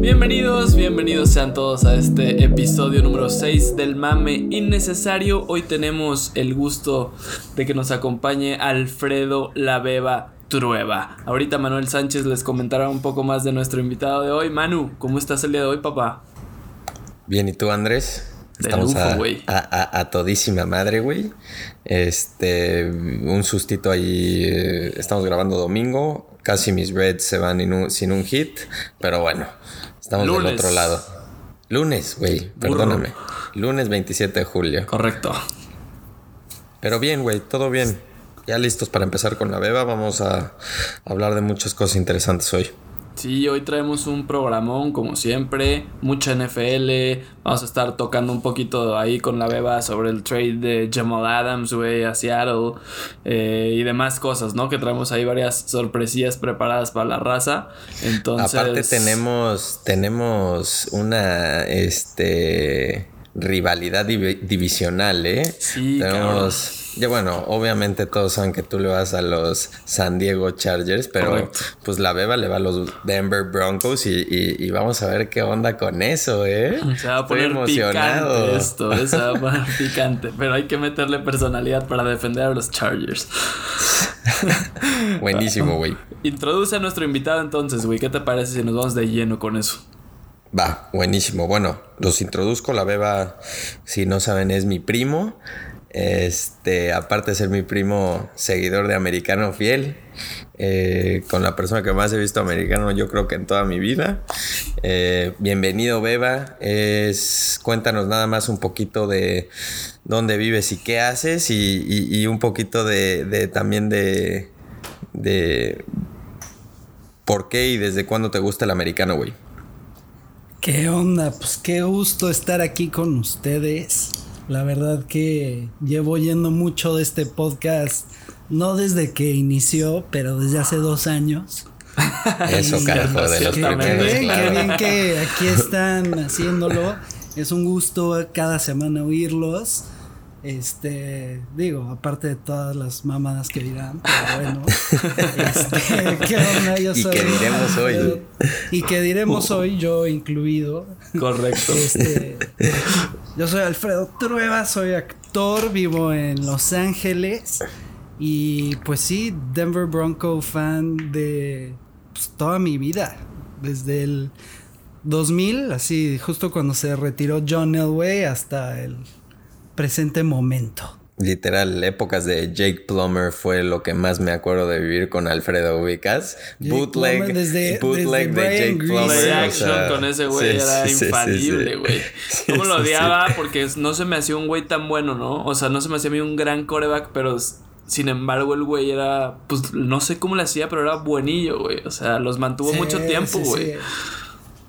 Bienvenidos, bienvenidos sean todos a este episodio número 6 del mame innecesario. Hoy tenemos el gusto de que nos acompañe Alfredo La Beba Trueba. Ahorita Manuel Sánchez les comentará un poco más de nuestro invitado de hoy. Manu, ¿cómo estás el día de hoy, papá? Bien, ¿y tú, Andrés? Estamos a, a, todísima madre, güey. Este, un sustito ahí. Eh, estamos grabando domingo. Casi mis Reds se van sin un hit. Pero bueno, estamos del otro lado. Lunes, güey, perdóname. Lunes 27 de julio. Correcto. Pero bien, güey, todo bien. Ya listos para empezar con la beba. Vamos a hablar de muchas cosas interesantes hoy. Sí, hoy traemos un programón como siempre, mucha NFL, vamos a estar tocando un poquito ahí con la beba sobre el trade de Jamal Adams, güey, a Seattle eh, y demás cosas, ¿no? Que traemos ahí varias sorpresillas preparadas para la raza. Entonces... Aparte tenemos, tenemos una, este, rivalidad divisional, ¿eh? Sí, tenemos... Ya bueno, obviamente todos saben que tú le vas a los San Diego Chargers, pero pues la beba le va a los Denver Broncos y, vamos a ver qué onda con eso, ¿eh? Se va a poner emocionado. picante esto, se va a poner picante, pero hay que meterle personalidad para defender a los Chargers. Buenísimo, güey. Introduce a nuestro invitado entonces, güey. ¿Qué te parece si nos vamos de lleno con eso? Va, buenísimo. Bueno, los introduzco. La beba, si no saben, es mi primo. Este, aparte de ser mi primo seguidor de Americano Fiel, eh, con la persona que más he visto americano, yo creo que en toda mi vida. Eh, bienvenido, Beba. Es, cuéntanos nada más un poquito de dónde vives y qué haces, y, un poquito de, también de, de por qué y desde cuándo te gusta el americano, güey. ¿Qué onda? Pues qué gusto estar aquí con ustedes. La verdad que llevo oyendo mucho de este podcast, no desde que inició, pero desde hace dos años. Eso, carajo, de los primeros. Qué bien, qué bien que aquí están haciéndolo. Es un gusto cada semana oírlos. Este, digo, aparte de todas las mamadas que dirán, pero bueno. este, ¿qué onda? Yo y que diremos hoy. Y que diremos hoy, yo incluido. Correcto. Este, yo soy Alfredo Trueba, soy actor, vivo en Los Ángeles. Y pues sí, Denver Bronco fan de pues, toda mi vida. Desde el 2000, así, justo cuando se retiró John Elway hasta el presente momento. Literal, épocas de Jake Plummer fue lo que más me acuerdo de vivir con Alfredo Ubicas. bootleg, bootleg de Jake Plummer. action con ese güey era infalible, güey. ¿Cómo lo odiaba? Porque no se me hacía un güey tan bueno, ¿no? O sea, no se me hacía a mí un gran coreback, pero sin embargo el güey era, pues no sé cómo le hacía, pero era buenillo, güey. O sea, los mantuvo mucho tiempo, güey.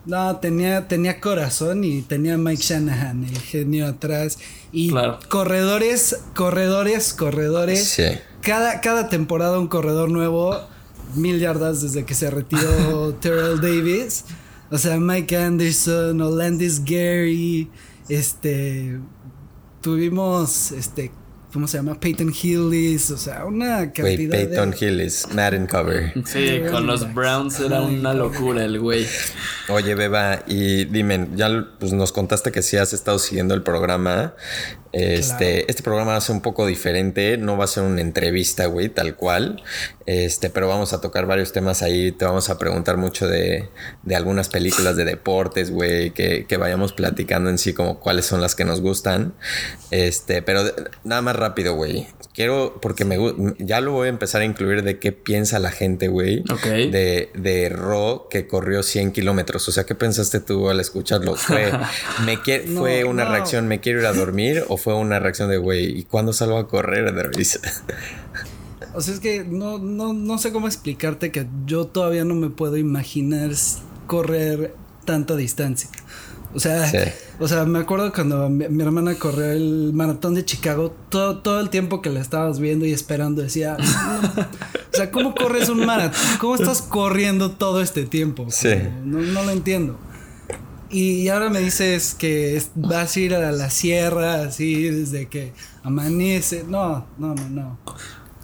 No, tenía, tenía corazón y tenía Mike Shanahan, el genio atrás. Y corredores, corredores, corredores. Sí. Cada, cada temporada un corredor nuevo. Mil yardas desde que se retiró Terrell Davis. O sea, Mike Anderson, Olandis Gary. Este. Tuvimos este ¿Cómo se llama? Peyton Hillis, o sea, una cantidad Wait, Peyton Hillis, Madden cover. Sí, con los Browns era una locura el güey. Oye, Beba, y dime, ya pues, nos contaste que sí has estado siguiendo el programa. Este, este programa va a ser un poco diferente, no va a ser una entrevista, güey, tal cual. Este, pero vamos a tocar varios temas ahí. Te vamos a preguntar mucho de, de algunas películas de deportes, güey, que, que, vayamos platicando en sí, como cuáles son las que nos gustan. Este, pero nada más rápido, güey. Quiero, porque me ya lo voy a empezar a incluir de qué piensa la gente, güey. De, de Ro que corrió 100 kilómetros. O sea, ¿qué pensaste tú al escucharlo? ¿Fue, me fue una reacción, me quiero ir a dormir? ¿O fue una reacción de, güey, ¿y cuándo salgo a correr de risa? O sea, es que no, no, no sé cómo explicarte que yo todavía no me puedo imaginar correr tanta distancia. O sea, o sea, me acuerdo cuando mi, hermana corrió el maratón de Chicago, todo, todo el tiempo que la estabas viendo y esperando, decía, o sea, ¿cómo corres un maratón? ¿Cómo estás corriendo todo este tiempo? Sí. No, no lo entiendo. Y ahora me dices que vas a ir a la sierra así desde que amanece. No, no, no, no.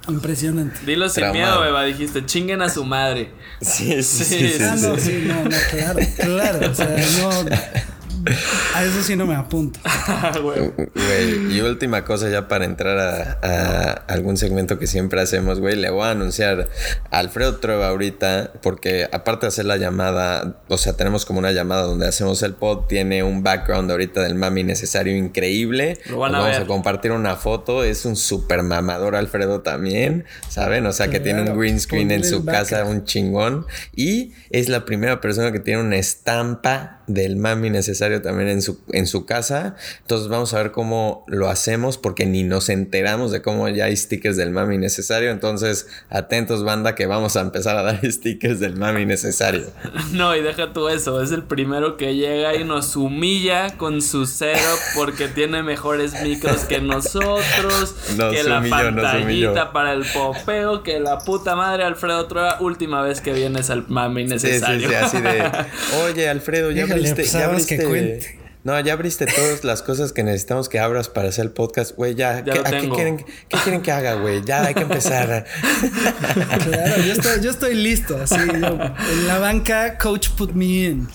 Impresionante. Dilo sin miedo, beba. Dijiste, chinguen a su madre. Sí, sí, sí. sí, ah, no, sí, no, no, claro, claro. O sea, no. A eso sí no me apunto. güey, y última cosa ya para entrar a, algún segmento que siempre hacemos, güey. Le voy a anunciar a Alfredo Trueba ahorita, porque aparte de hacer la llamada, o sea, tenemos como una llamada donde hacemos el pod, tiene un background ahorita del mami necesario increíble. Lo van a vamos a compartir una foto. Es un super mamador Alfredo también, ¿saben? O sea, que tiene un green screen en su casa, un chingón. Y es la primera persona que tiene una estampa del mami necesario también en su, en su casa. Entonces vamos a ver cómo lo hacemos porque ni nos enteramos de cómo ya hay stickers del mami necesario. Entonces atentos banda que vamos a empezar a dar stickers del mami necesario. No, y deja tú eso, es el primero que llega y nos humilla con su setup porque tiene mejores micros que nosotros, que la pantallita para el popeo, que la puta madre Alfredo Trueba, última vez que vienes al mami necesario. Sí, sí, sí, así de, oye Alfredo, ya abriste, ya abriste, no, ya abriste todas las cosas que necesitamos que abras para hacer el podcast, güey. Ya, ¿qué, quieren, ¿qué quieren que haga, güey? Ya hay que empezar. claro, yo estoy, yo estoy listo. Así, en la banca, coach put me in.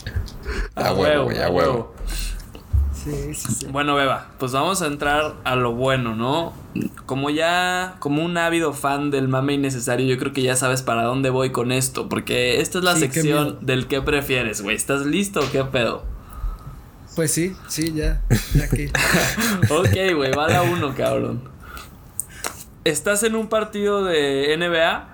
A, huevo, güey, a huevo. Sí, sí, sí. Bueno, Beba, pues vamos a entrar a lo bueno, ¿no? Como ya, como un ávido fan del mame innecesario, yo creo que ya sabes para dónde voy con esto, porque esta es la sección del que prefieres, güey. ¿Estás listo o qué pedo? Pues sí, sí, ya. ya que. ok, güey, va la uno, cabrón. Estás en un partido de NBA,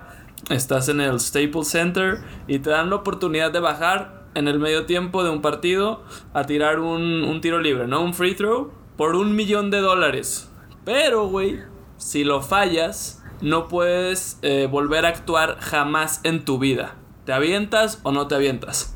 estás en el Staples Center y te dan la oportunidad de bajar en el medio tiempo de un partido a tirar un, tiro libre, ¿no? Un free throw por un millón de dólares. Pero, güey, si lo fallas, no puedes eh, volver a actuar jamás en tu vida. ¿Te avientas o no te avientas?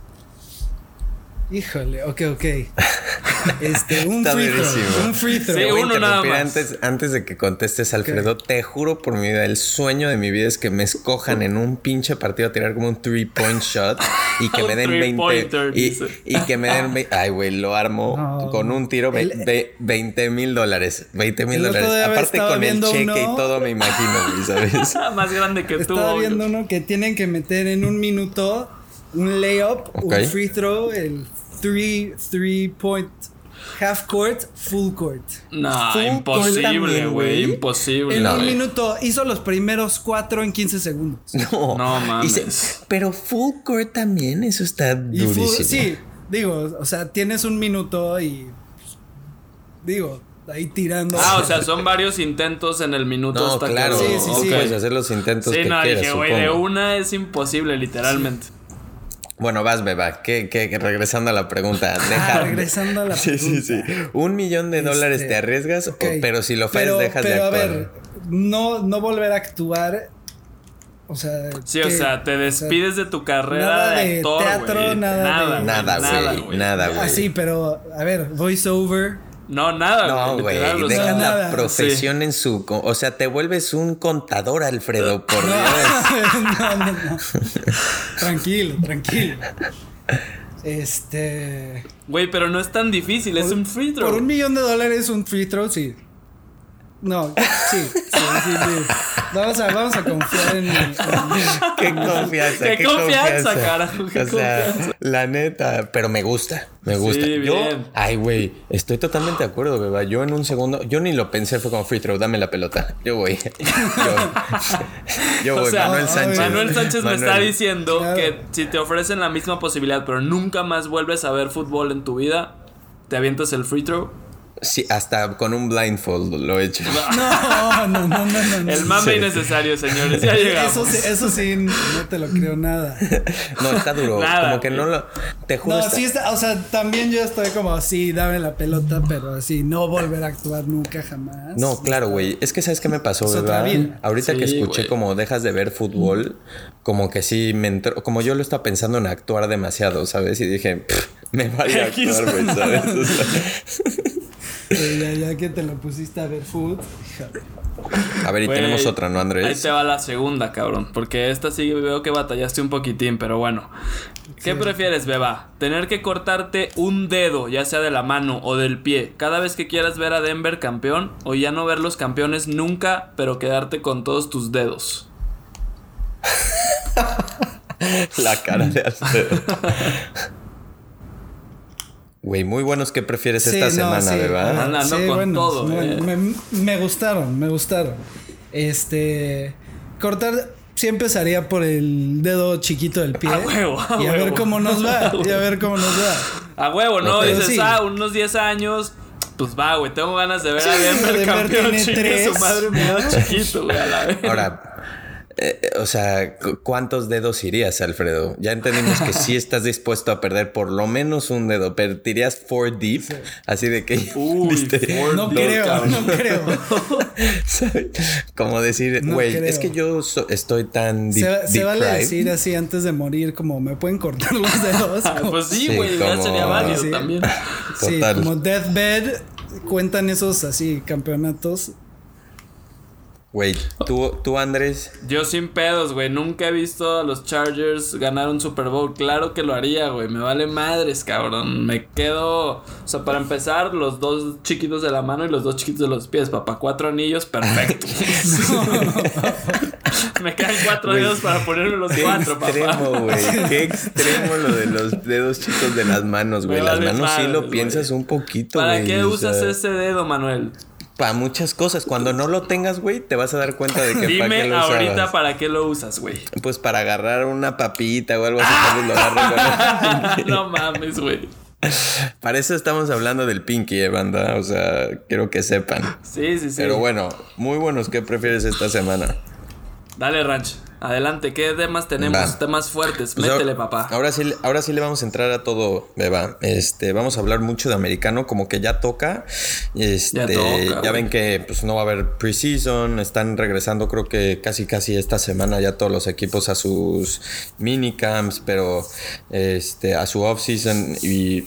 Híjole, ok, ok. Este, un free throw. Un free throw. Sí, uno nada más. Antes, antes de que contestes, Alfredo, te juro por mi vida, el sueño de mi vida es que me escojan en un pinche partido a tirar como un three point shot y que me den 20. Y, y, que me den. Ay, güey, lo armo con un tiro de 20 mil dólares. 20 mil dólares. Aparte con el cheque y todo, me imagino, ¿sabes? Más grande que tú. Estaba viendo uno que tienen que meter en un minuto un layup, un free throw, el three, three point half court, full court. No, imposible, güey. Imposible. En un minuto hizo los primeros cuatro en 15 segundos. No, no mames. pero full court también, eso está durísimo. sí, digo, o sea, tienes un minuto y. Digo, ahí tirando. Ah, o sea, son varios intentos en el minuto no, claro. Sí, sí, sí. Puedes hacer los intentos sí, que no, quieras, dije, güey, de una es imposible, literalmente. Bueno, vas, Beba. Que, que, regresando a la pregunta. Ah, deja, regresando a la pregunta. Sí, sí, sí. Un millón de dólares te este, arriesgas, pero si lo fallas, dejas de actuar. Pero a ver, no, no volver a actuar. O sea. Sí, o sea, te despides de tu carrera de, actor. Teatro, nada, nada, nada, güey. Nada, güey. Ah, sí, pero a ver, voiceover no, nada. No, güey. Deja la profesión en su. O sea, te vuelves un contador, Alfredo, por Dios. no, no, no. tranquilo, tranquilo. Este. Güey, pero no es tan difícil, es un free throw. Por un millón de dólares, un free throw, sí. No, sí, sí, sí, Vamos, a, vamos a confiar en, Qué confianza. Qué, confianza, carajo. Qué confianza. La neta, pero me gusta. Me gusta. yo, ay, güey, estoy totalmente de acuerdo, beba. Yo en un segundo, yo ni lo pensé, fue como free throw, dame la pelota. Yo voy. Yo, voy, Manuel Sánchez. Manuel Sánchez me está diciendo que si te ofrecen la misma posibilidad, pero nunca más vuelves a ver fútbol en tu vida, te avientas el free throw. Sí, hasta con un blindfold lo he hecho. No, no, no, no, no. El mame innecesario, señores. Ya llegamos. Eso, eso sí, no te lo creo nada. No, está duro. como que no lo. Te juro. No, sí está. O sea, también yo estoy como, sí, dame la pelota, pero así, no volver a actuar nunca jamás. No, claro, güey. Es que, ¿sabes qué me pasó, verdad? Ahorita que escuché como dejas de ver fútbol, como que sí me entró. Como yo lo estaba pensando en actuar demasiado, ¿sabes? Y dije, me vale actuar, güey, ¿sabes? ya, ya, que te lo pusiste a ver food. A ver, y tenemos otra, ¿no, Andrés? Ahí te va la segunda, cabrón. Porque esta sí veo que batallaste un poquitín, pero bueno. ¿Qué prefieres, Beba? ¿Tener que cortarte un dedo, ya sea de la mano o del pie, cada vez que quieras ver a Denver campeón? ¿O ya no ver los campeones nunca, pero quedarte con todos tus dedos? la cara de Alfredo. Güey, muy buenos que prefieres esta semana, Beba. Andando con todo. Eh. me gustaron, me gustaron. Este. Cortar sí empezaría por el dedo chiquito del pie. A huevo. y a ver cómo nos va. Y a ver cómo nos va. A huevo, ¿no? Dices, ah, unos 10 años. Pues va, güey, tengo ganas de ver a Denver campeón. Tiene su madre mi dedo chiquito, güey, a la vez. Ahora, eh, o sea, ¿cuántos dedos irías, Alfredo? Ya entendimos que sí estás dispuesto a perder por lo menos un dedo, pero te irías four deep, así de que... Uy, no, creo, no creo, Como decir, güey, es que yo estoy tan deep, Se, vale decir así antes de morir, como me pueden cortar los dedos. Pues sí, güey, ya sería válido también. Sí, como Deathbed, cuentan esos así campeonatos Güey, ¿tú, ¿tú, Andrés? Yo sin pedos, güey. Nunca he visto a los Chargers ganar un Super Bowl. Claro que lo haría, güey. Me vale madres, cabrón. Me quedo. O sea, para empezar, los dos chiquitos de la mano y los dos chiquitos de los pies. Papá, cuatro anillos, perfecto. Me quedan cuatro dedos para ponerme los cuatro, extremo, güey. Qué extremo lo de los dedos chicos de las manos, güey. Las manos sí lo piensas un poquito, güey. ¿Para qué usas ese dedo, Manuel? Para muchas cosas. Cuando no lo tengas, güey, te vas a dar cuenta de que Dime para qué lo ahorita para qué lo usas, güey. Pues para agarrar una papita o algo así. no mames, güey. Para eso estamos hablando del Pinky, eh, banda. O sea, quiero que sepan. Sí, sí, sí. Pero bueno, muy buenos. ¿Qué prefieres esta semana? Dale, Ranch. Adelante, ¿qué temas tenemos? Temas fuertes. Pues Métele, papá. Ahora sí, ahora sí le vamos a entrar a todo, Beba. Este, vamos a hablar mucho de americano, como que ya toca. Este, ya, ven que pues, no va a haber preseason. Están regresando, creo que casi casi esta semana ya todos los equipos a sus minicamps, pero este, a su off-season. Y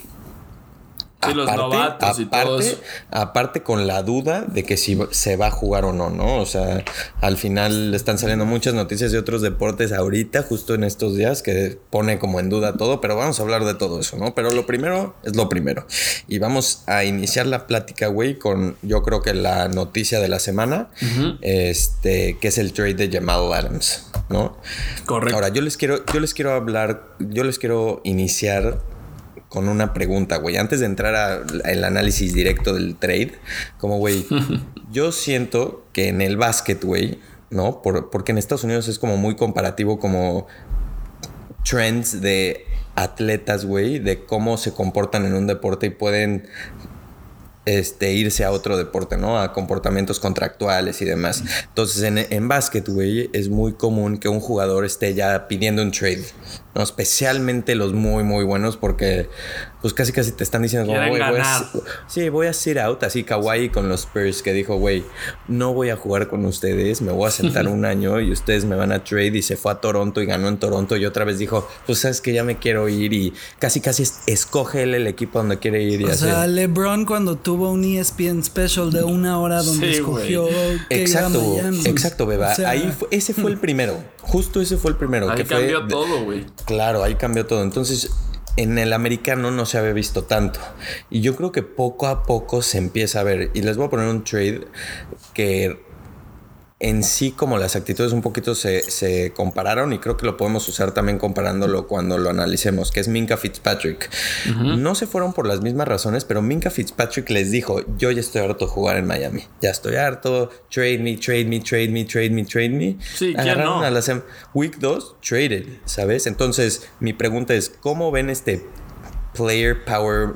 aparte, aparte, con la duda de que si se va a jugar o no, ¿no? O sea, al final están saliendo muchas noticias de otros deportes ahorita, justo en estos días, que pone como en duda todo, pero vamos a hablar de todo eso, ¿no? Pero lo primero es lo primero. Y vamos a iniciar la plática, güey, con yo creo que la noticia de la semana, este, que es el trade de Jamal Adams, ¿no? Correcto. Ahora, yo les quiero, yo les quiero hablar, yo les quiero iniciar con una pregunta, güey. Antes de entrar al análisis directo del trade, como, güey, yo siento que en el básquet, güey, ¿no? porque en Estados Unidos es como muy comparativo como trends de atletas, güey, de cómo se comportan en un deporte y pueden este, irse a otro deporte, ¿no? A comportamientos contractuales y demás. Entonces, en, en básquet, güey, es muy común que un jugador esté ya pidiendo un trade, ¿no? Especialmente los muy, muy buenos, porque pues casi casi te están diciendo, como, güey, voy a, sí, voy a sit out, así kawaii con los Spurs, que dijo, güey, no voy a jugar con ustedes, me voy a sentar un año y ustedes me van a trade y se fue a Toronto y ganó en Toronto y otra vez dijo, pues sabes que ya me quiero ir y casi casi escoge él el equipo donde quiere ir. Y o sea, LeBron cuando tuvo un ESPN special de una hora donde escogió que exacto, exacto, beba, ahí ese fue el primero, justo ese fue el primero. Ahí cambió todo, güey. Claro, ahí cambió todo. Entonces en el americano no se había visto tanto. Y yo creo que poco a poco se empieza a ver. Y les voy a poner un trade que en sí como las actitudes un poquito se, compararon y creo que lo podemos usar también comparándolo cuando lo analicemos, que es Minka Fitzpatrick. No se fueron por las mismas razones, pero Minka Fitzpatrick les dijo, yo ya estoy harto de jugar en Miami, ya estoy harto, trade me, trade me, trade me, trade me, trade me. Sí, Agarraron no? a la Week 2, traded, ¿sabes? Entonces mi pregunta es, ¿cómo ven este player power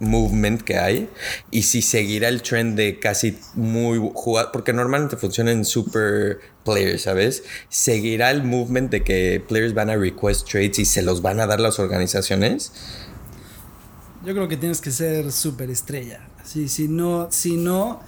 movement que hay y si seguirá el trend de casi muy jugar, porque normalmente funciona en super players, ¿sabes? Seguirá el movement de que players van a request trades y se los van a dar las organizaciones. Yo creo que tienes que ser super estrella. Sí, si no, si no,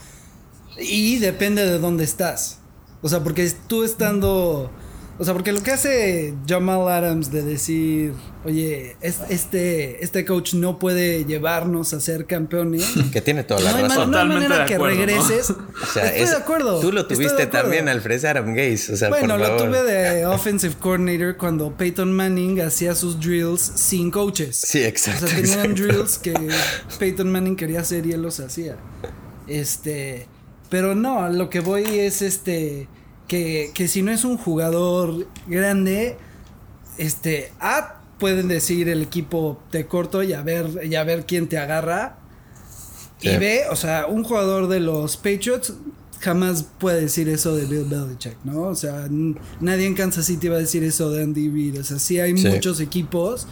y depende de dónde estás. O sea, porque tú estando O sea, porque lo que hace Jamal Adams de decir, oye, este, este coach no puede llevarnos a ser campeones. Que tiene toda la razón. No hay manera que regreses. O sea, estoy de acuerdo. Tú lo tuviste también al Adam Gaze. O sea, bueno, lo tuve de offensive coordinator cuando Peyton Manning hacía sus drills sin coaches. Sí, exacto. O sea, tenían drills que Peyton Manning quería hacer y él los hacía. Este. Pero no, lo que voy es este que, si no es un jugador grande, este, A, pueden decir el equipo te corto y a ver, y a ver quién te agarra. Y B, o sea, un jugador de los Patriots jamás puede decir eso de Bill Belichick, ¿no? O sea, nadie en Kansas City va a decir eso de Andy Reid. O sea, sí hay muchos equipos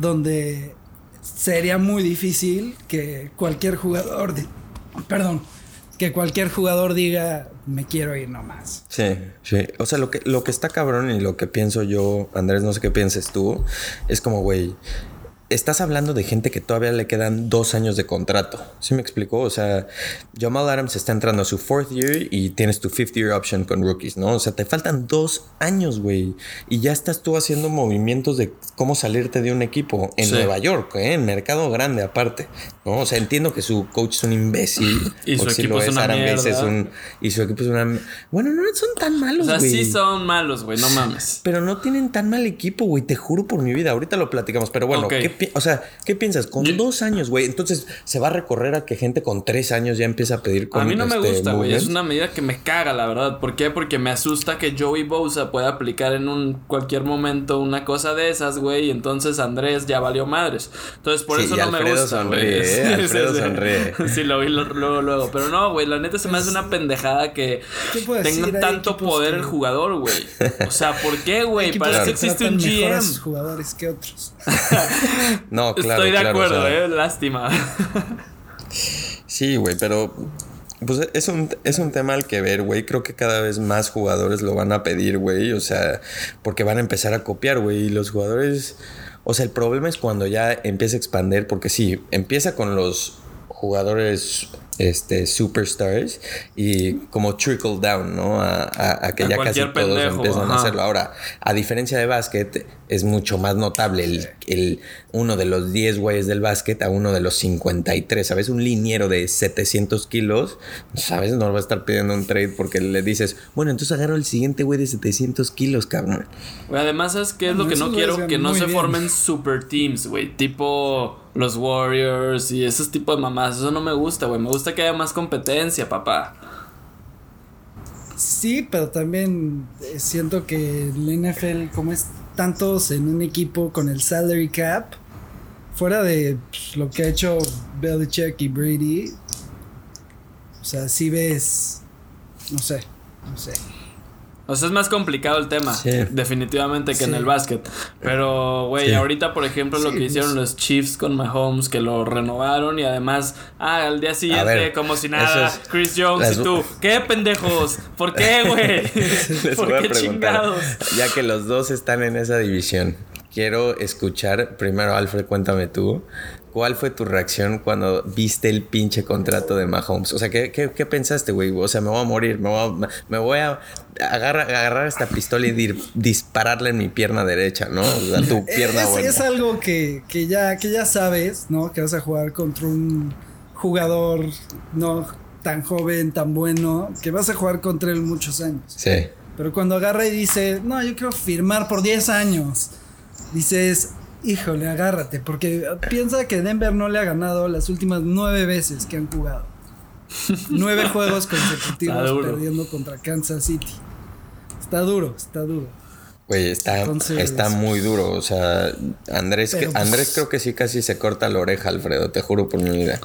donde sería muy difícil que cualquier jugador de, perdón, que cualquier jugador diga, me quiero ir nomás. Sí, sí. O sea, lo que, lo que está cabrón y lo que pienso yo, Andrés, no sé qué pienses tú, es como, güey, estás hablando de gente que todavía le quedan dos años de contrato. ¿Sí me explicó? O sea, Jamal Adams está entrando a su fourth year y tienes tu fifth year option con rookies, ¿no? O sea, te faltan dos años, güey. Y ya estás tú haciendo movimientos de cómo salirte de un equipo en Nueva York, ¿eh? En mercado grande aparte, ¿no? O sea, entiendo que su coach es un imbécil. y su equipo es, una mierda. un, y su equipo es una... Bueno, no son tan malos, güey. O sea, sí son malos, güey, no mames. Pero no tienen tan mal equipo, güey. Te juro por mi vida. Ahorita lo platicamos. Pero bueno, ¿qué o sea, ¿qué piensas? Con dos años, güey. Entonces, ¿se va a recorrer a que gente con tres años ya empieza a pedir con A mí no me este, gusta, güey. Es una medida que me caga, la verdad. ¿Por qué? Porque me asusta que Joey Bosa pueda aplicar en un cualquier momento una cosa de esas, güey. Y entonces Andrés ya valió madres. Entonces, por eso no me gusta, güey. ¿eh? Alfredo sonríe. sí, lo vi luego, luego. Pero no, güey. La neta se me hace una pendejada que tenga tanto poder el jugador, güey. O sea, ¿por qué, güey? Para eso existe un GM. jugadores que otros. no, claro. Estoy de acuerdo, eh. Lástima. sí, güey, pero. Pues es un, es un tema al que ver, güey. Creo que cada vez más jugadores lo van a pedir, güey. O sea, porque van a empezar a copiar, güey. Y los jugadores. O sea, el problema es cuando ya empieza a expandir, porque sí, empieza con los jugadores este, superstars y como trickle down, ¿no? A, a, que ya casi todos empiezan a hacerlo. Ahora, a diferencia de básquet, es mucho más notable el, el uno de los 10 güeyes del básquet a uno de los 53, ¿sabes? Un liniero de 700 kilos, ¿sabes? No va a estar pidiendo un trade porque le dices, bueno, entonces agarro el siguiente güey de 700 kilos, cabrón. Además, ¿sabes qué es lo que no quiero? Que no se formen super teams, güey. Tipo los Warriors y esos tipos de mamás. Eso no me gusta, güey. Me gusta que haya más competencia, papá. Sí, pero también eh, siento que el NFL, como es tantos en un equipo con el salary cap, fuera de pues, lo que ha hecho Belichick y Brady, o sea, si ves, no sé, no sé. O sea, es más complicado el tema, definitivamente, que en el básquet. Pero, güey, ahorita, por ejemplo, lo que pues. hicieron los Chiefs con Mahomes, que lo renovaron y además, ah, al día siguiente, como si nada, Chris Jones y tú, ¿qué pendejos? ¿Por qué, güey? ¿Por qué chingados? Ya que los dos están en esa división, quiero escuchar, primero, Alfred, cuéntame tú, ¿Cuál fue tu reacción cuando viste el pinche contrato de Mahomes? O sea, ¿qué, qué, qué pensaste, güey? O sea, me voy a morir, me voy a, me voy a agarrar, agarrar esta pistola y dispararle en mi pierna derecha, ¿no? O sea, tu pierna es, Es algo que, que, ya, que ya sabes, ¿no? Que vas a jugar contra un jugador no tan joven, tan bueno, que vas a jugar contra él muchos años. Sí. Pero cuando agarra y dice, no, yo quiero firmar por 10 años, dices, híjole, agárrate, porque piensa que Denver no le ha ganado las últimas nueve veces que han jugado. nueve juegos consecutivos perdiendo contra Kansas City. Está duro, está duro. Güey, está, está muy duro. O sea, Andrés, pues, Andrés creo que sí casi se corta la oreja, Alfredo, te juro por mi vida.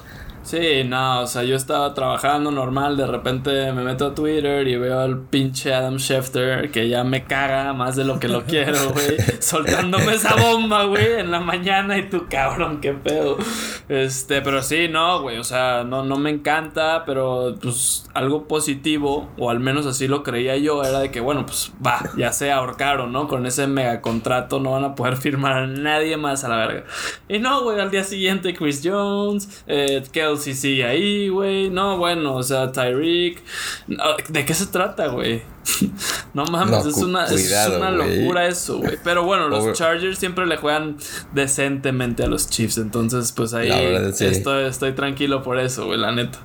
Sí, no, o sea, yo estaba trabajando normal, de repente me meto a Twitter y veo al pinche Adam Schefter que ya me caga más de lo que lo quiero, güey, soltándome esa bomba, güey, en la mañana y tú, cabrón, qué pedo. Este, pero sí, no, güey, o sea, no, no me encanta, pero pues algo positivo, o al menos así lo creía yo, era de que, bueno, pues va, ya se ahorcaron, ¿no? Con ese mega contrato no van a poder firmar a nadie más a la verga. Y no, güey, al día siguiente Chris Jones, eh, Kel Kelsey sigue ahí, güey. No, bueno, o sea, Tyreek. ¿De qué se trata, güey? no mames, es, una, es una locura eso, güey. Pero bueno, los Chargers siempre le juegan decentemente a los Chiefs. Entonces, pues ahí estoy, estoy tranquilo por eso, güey, la neta.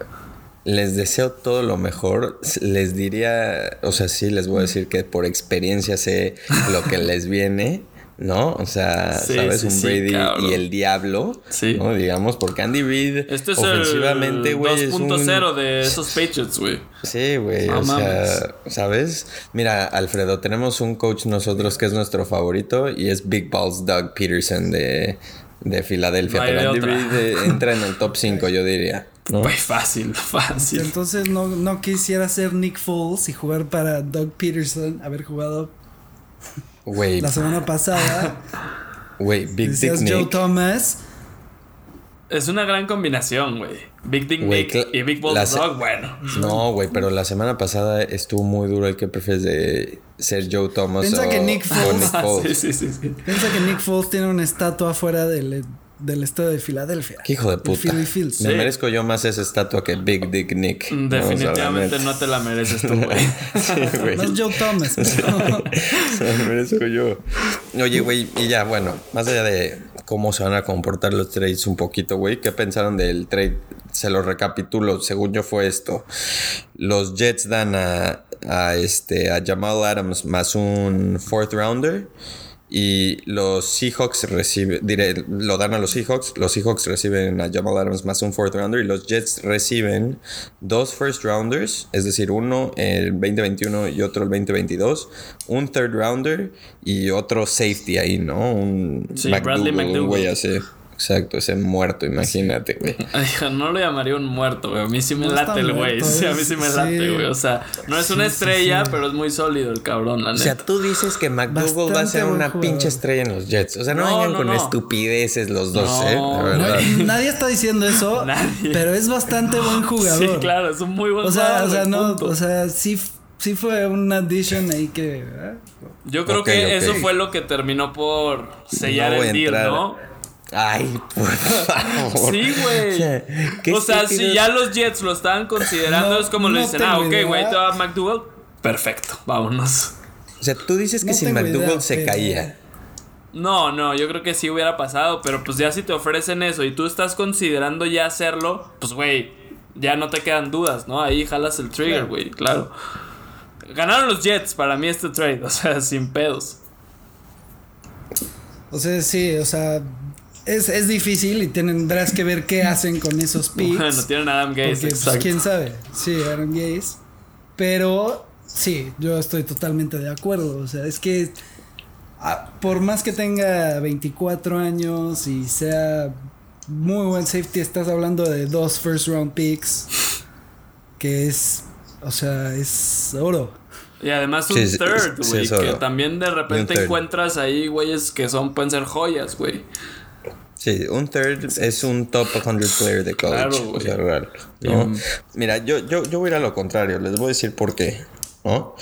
Les deseo todo lo mejor. Les diría, o sea, sí, les voy a decir que por experiencia sé lo que les viene. ¿No? O sea, ¿sabes? un Brady y el diablo, sí. ¿no? Digamos, porque Andy Reid este es ofensivamente, güey, 2.0 de esos Patriots, güey. Sí, güey, o sea, ¿sabes? Mira, Alfredo, tenemos un coach nosotros que es nuestro favorito y es Big Balls Doug Peterson de, de Filadelfia. pero Andy Reid eh, entra en el top 5, yo diría. ¿no? Pues fácil, fácil. Entonces no, no quisiera ser Nick Foles y jugar para Doug Peterson, haber jugado la semana pasada. Güey, Big Dick Joe Thomas. Es una gran combinación, güey. Big Dick Nick y Big Balls Dog, bueno. No, güey, pero la semana pasada estuvo muy duro el que prefieres de ser Joe Thomas Piensa que Nick Foles. sí, sí, sí, Piensa que Nick Foles tiene una estatua afuera del del estado de Filadelfia. Qué hijo de puta. Me merezco yo más esa estatua que Big Dick Nick. Definitivamente no, te la mereces tú, güey. sí, güey. No es Joe Thomas. me merezco yo. Oye, güey, y ya, bueno, más allá de cómo se van a comportar los trades un poquito, güey, ¿qué pensaron del trade? Se lo recapitulo, según yo fue esto. Los Jets dan a, a este, a Jamal Adams más un fourth rounder y los Seahawks reciben, diré, lo dan a los Seahawks, los Seahawks reciben a Jamal Adams más un fourth rounder y los Jets reciben dos first rounders, es decir, uno el 2021 y otro el 2022, un third rounder y otro safety ahí, ¿no? Un sí, Bradley McDougall. Un güey así. Exacto, ese muerto, imagínate, güey. No lo llamaría un muerto, güey. A mí sí me late el güey. Sí, a mí sí me late, güey. O sea, no es una estrella, pero es muy sólido el cabrón, la neta. O sea, tú dices que McDougall va a ser una pinche estrella en los Jets. O sea, no, vengan con estupideces los dos, ¿eh? verdad. Nadie está diciendo eso. Nadie. Pero es bastante buen jugador. Sí, claro, es un muy buen o sea, O sea, no, o sea, sí sí fue una addition ahí que. ¿eh? Yo creo que eso fue lo que terminó por sellar el deal, ¿no? Ay, por favor. Sí, güey. O sea, si ya los Jets lo estaban considerando, es como le dicen, ah, ok, güey, te va McDougall. Perfecto, vámonos. O sea, tú dices que si McDougall se caía. No, no, yo creo que sí hubiera pasado, pero pues ya si te ofrecen eso y tú estás considerando ya hacerlo, pues güey, ya no te quedan dudas, ¿no? Ahí jalas el trigger, güey, claro. Ganaron los Jets para mí este trade, o sea, sin pedos. O sea, sí, o sea, es, es, difícil y tendrás que ver qué hacen con esos picks. Bueno, tienen a Adam Gaze, pues, quién sabe. Sí, Adam Gaze. Pero sí, yo estoy totalmente de acuerdo. O sea, es que ah, por más que tenga 24 años y sea muy buen safety, estás hablando de dos first round picks. Que es, o sea, es oro. Y además un third, güey. que también de repente encuentras ahí, güeyes, que son, pueden ser joyas, güey. Sí, un third es un top 100 player de college. Claro, o sea, real, ¿no? Mira, yo, yo, yo voy a ir a lo contrario. Les voy a decir por qué. ¿no?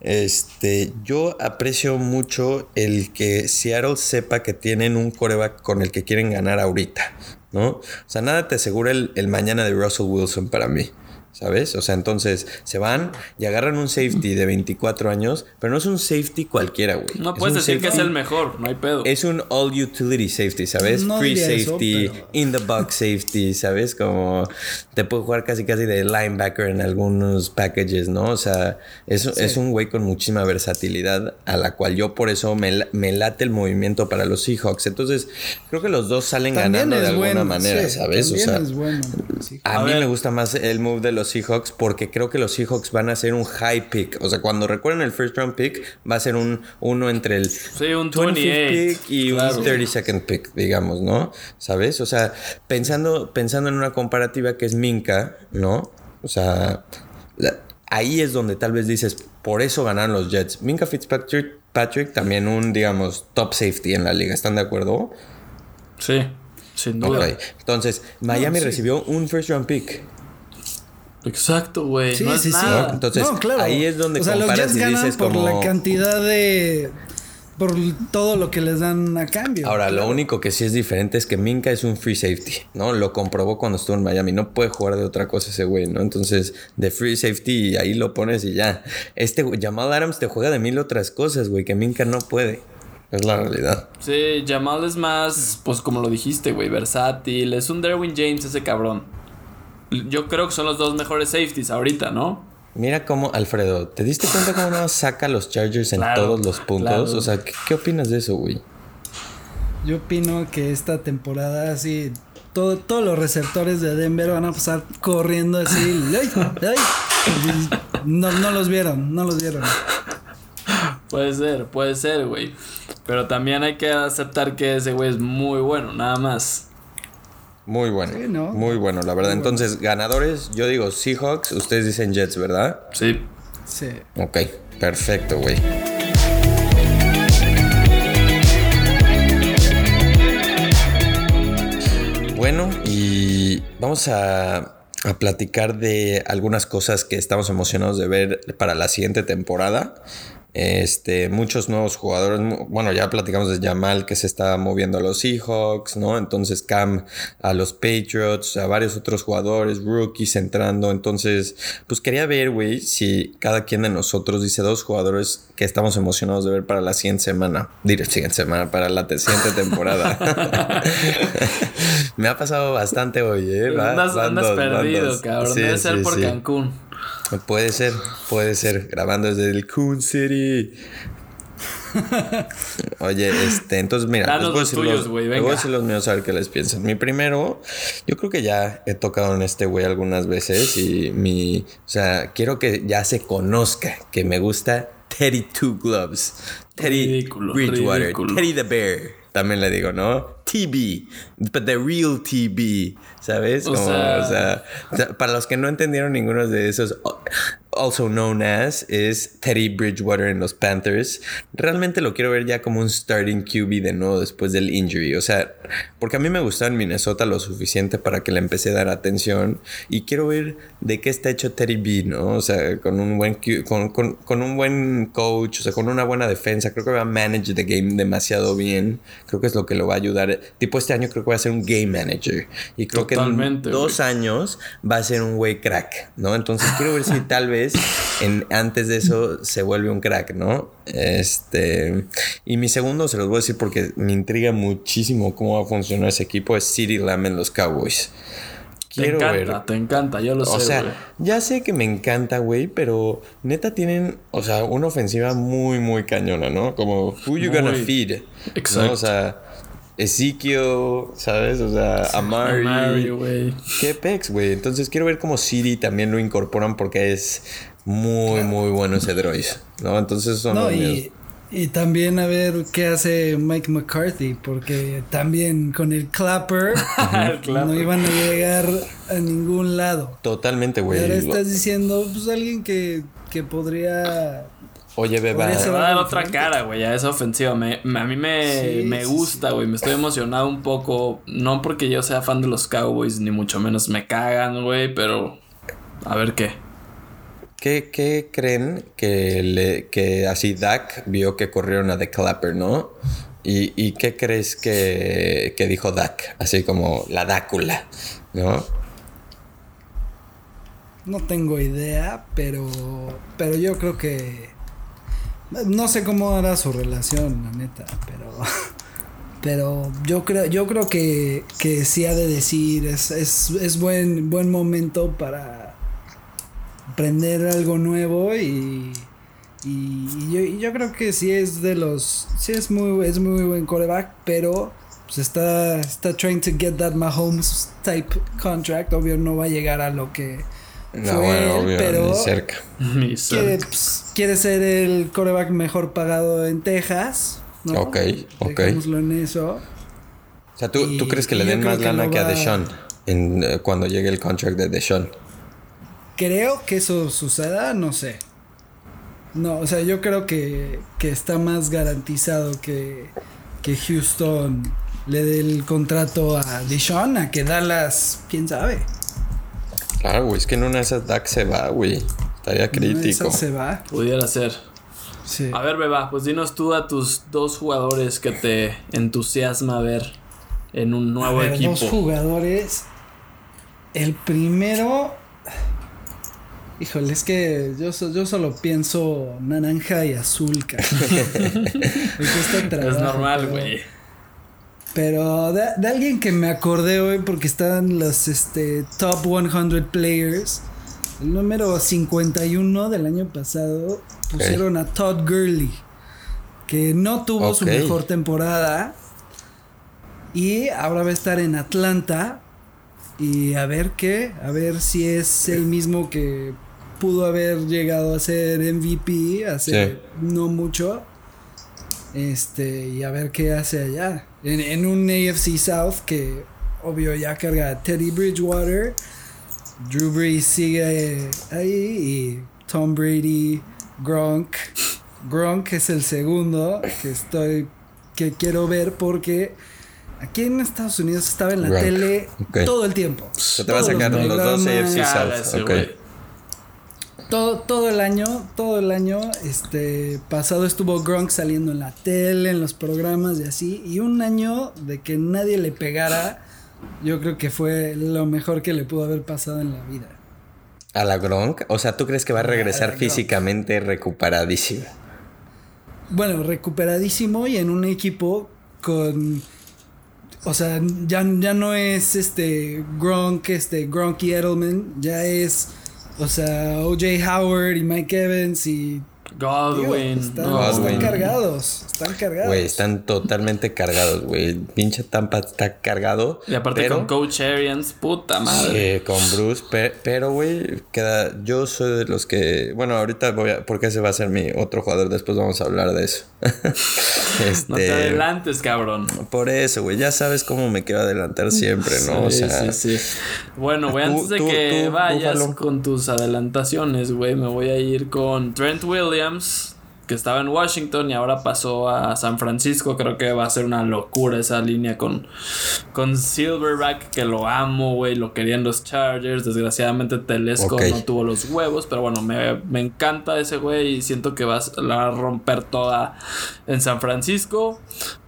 Este, yo aprecio mucho el que Seattle sepa que tienen un coreback con el que quieren ganar ahorita, ¿no? O sea, nada te asegura el, el mañana de Russell Wilson para mí. ¿Sabes? O sea, entonces se van y agarran un safety de 24 años, pero no es un safety cualquiera, güey. No puedes decir que es el mejor, no hay pedo. Es un all utility safety, ¿sabes? Free safety, in the box safety, ¿sabes? Como te puede jugar casi casi de linebacker en algunos packages, ¿no? O sea, es, es un güey con muchísima versatilidad a la cual yo por eso me, me late el movimiento para los Seahawks. Entonces, creo que los dos salen ganando de alguna manera, ¿sabes? O sea, a, mí me gusta más el move de los Seahawks porque creo que los Seahawks van a ser un high pick. O sea, cuando recuerden el first round pick, va a ser un uno entre el sí, un 28 pick y un 30 second pick, digamos, ¿no? ¿Sabes? O sea, pensando, pensando en una comparativa que es Minka, ¿no? O sea, ahí es donde tal vez dices, por eso ganaron los Jets. Minka Fitzpatrick Patrick, también un, digamos, top safety en la liga. ¿Están de acuerdo? Sí, sin duda. Entonces, Miami recibió un first round pick. Exacto, güey. no es nada. Entonces, ahí es donde o sea, los Jets ganan por la cantidad de por todo lo que les dan a cambio. Ahora, lo único que sí es diferente es que Minka es un free safety, ¿no? Lo comprobó cuando estuvo en Miami. No puede jugar de otra cosa ese güey, ¿no? Entonces, de free safety, ahí lo pones y ya. Este Jamal Adams te juega de mil otras cosas, güey, que Minka no puede. Es la realidad. Sí, Jamal es más, pues como lo dijiste, güey, versátil. Es un Derwin James ese cabrón. Yo creo que son los dos mejores safeties ahorita, ¿no? Mira cómo, Alfredo, ¿te diste cuenta cómo no saca los Chargers en todos los puntos? O sea, ¿qué, opinas de eso, güey? Yo opino que esta temporada así, todo, todos los receptores de Denver van a pasar corriendo así. No, no los vieron, no los vieron. Puede ser, puede ser, güey. Pero también hay que aceptar que ese güey es muy bueno, nada más. Muy bueno. Muy bueno, la verdad. Entonces, ganadores, yo digo Seahawks, ustedes dicen Jets, ¿verdad? Sí. Sí. Ok, perfecto, güey. Bueno, y vamos a, a platicar de algunas cosas que estamos emocionados de ver para la siguiente temporada. Este, muchos nuevos jugadores. Bueno, ya platicamos de Jamal que se está moviendo a los Seahawks, ¿no? Entonces Cam a los Patriots, a varios otros jugadores, rookies entrando. Entonces, pues quería ver, güey, si cada quien de nosotros dice dos jugadores que estamos emocionados de ver para la siguiente semana. Diré siguiente semana, para la siguiente temporada. Me ha pasado bastante hoy, ¿eh? andas, perdido, cabrón. Debe ser por Cancún. Puede ser, puede ser. Grabando desde el Coon City. Oye, este, entonces mira, les voy, a decir los, voy a decir los míos a ver qué les piensan. Mi primero, yo creo que ya he tocado en este güey algunas veces y mi, o sea, quiero que ya se conozca que me gusta Teddy Two Gloves, Teddy Bridgewater, Teddy the Bear, también le digo, ¿no? TB, but the real TB, ¿sabes? o sea, para los que no entendieron ninguno de esos, also known as, es Teddy Bridgewater en los Panthers. Realmente lo quiero ver ya como un starting QB de nuevo después del injury. O sea, porque a mí me gustó en Minnesota lo suficiente para que le empecé a dar atención. Y quiero ver de qué está hecho Teddy B, ¿no? O sea, con un buen, con, con, un buen coach, o sea, con una buena defensa. Creo que va a manage the game demasiado bien. Creo que es lo que lo va a ayudar. Tipo, este año creo que va a ser un game manager. Y creo que en dos años va a ser un güey crack, ¿no? Entonces quiero ver si tal vez en, antes de eso se vuelve un crack, ¿no? Este. Y mi segundo se los voy a decir porque me intriga muchísimo cómo va a funcionar ese equipo. Es City Lamb en los Cowboys. Quiero te encanta, te encanta, yo lo sé. O sea, ya sé que me encanta, güey, pero neta tienen, o sea, una ofensiva muy, muy cañona, ¿no? Como, who you gonna feed? Exacto. O sea, Ezekiel, ¿sabes? O sea, Amari. Amari, güey. Qué pex, güey. Entonces quiero ver cómo Siri también lo incorporan porque es muy, muy bueno ese droid, ¿no? Entonces son no, y, y, también a ver qué hace Mike McCarthy, porque también con el clapper, no iban a llegar a ningún lado. Totalmente, güey. Ahora estás diciendo, pues alguien que, que podría Oye, beba. Se va a dar otra cara, güey, a esa ofensiva. Me, a mí me, me gusta, güey. Me estoy emocionado un poco. No porque yo sea fan de los Cowboys, ni mucho menos me cagan, güey, pero a ver qué. ¿Qué, qué creen que, le, que así Dak vio que corrieron a The Clapper, no? ¿Y, y qué crees que, que dijo Dak? Así como la Dácula, ¿no? No tengo idea, pero, pero yo creo que no sé cómo hará su relación, la neta, pero. Pero yo creo, yo creo que, que sí ha de decir, es, es, es buen, buen momento para aprender algo nuevo y, y, yo, creo que sí es de los, sí es muy, es muy buen coreback, pero pues está, está trying to get that Mahomes type contract, obvio no va a llegar a lo que no, bueno, pero ni cerca. Pues, quiere, ser el coreback mejor pagado en Texas. ¿no? Ok, ok. en eso. O sea, ¿tú, ¿tú crees que le den más lana que, a Deshaun en, eh, cuando llegue el contract de Deshaun? Creo que eso suceda, no sé. No, o sea, yo creo que, que está más garantizado que, que Houston le dé el contrato a Deshaun a que Dallas, quién sabe. Claro, güey, es que en una de esas DAC se va, güey. Estaría crítico. se va. Pudiera ser. A ver, Beba, pues dinos tú a tus dos jugadores que te entusiasma ver en un nuevo a ver, equipo. Dos jugadores. El primero. Híjole, es que yo, yo solo pienso naranja y azul, cara. es normal, güey. Pero de, alguien que me acordé hoy porque están los este, top 100 players. El número 51 del año pasado pusieron a Todd Gurley, que no tuvo su mejor temporada. Y ahora va a estar en Atlanta. Y a ver qué, a ver si es el mismo que pudo haber llegado a ser MVP hace no mucho. Este, y a ver qué hace allá. En, un AFC South que obvio ya carga Teddy Bridgewater. Drew Brees sigue ahí y Tom Brady, Gronk. Gronk es el segundo que estoy que quiero ver porque aquí en Estados Unidos estaba en la tele todo el tiempo. Se te va a sacar los, dos AFC South. Todo, todo el año, todo el año, este pasado estuvo Gronk saliendo en la tele, en los programas y así, y un año de que nadie le pegara, yo creo que fue lo mejor que le pudo haber pasado en la vida. ¿A la Gronk? O sea, ¿tú crees que va a regresar físicamente recuperadísimo? Bueno, recuperadísimo y en un equipo con o sea, ya, ya no es este Gronk, este Gronk y Edelman, ya es o sea, OJ Howard y Mike Evans y Godwin. están, cargados. Están cargados. Güey, están totalmente cargados, güey. Pinche Tampa está cargado. Y aparte con Coach Arians, puta madre. Sí, con Bruce. pero, güey, queda. Yo soy de los que. Bueno, ahorita voy a. Porque ese va a ser mi otro jugador. Después vamos a hablar de eso. este, no te adelantes, cabrón. Por eso, güey. Ya sabes cómo me quiero adelantar siempre, ¿no? Sí, o sea, sí, sí. Bueno, güey, antes de que vayas con tus adelantaciones, güey, me voy a ir con Trent Williams que estaba en Washington y ahora pasó a San Francisco. Creo que va a ser una locura esa línea con, con Silverback, que lo amo, güey. Lo querían los Chargers. Desgraciadamente Telesco no tuvo los huevos, pero bueno, me, me encanta ese güey y siento que va a romper toda en San Francisco.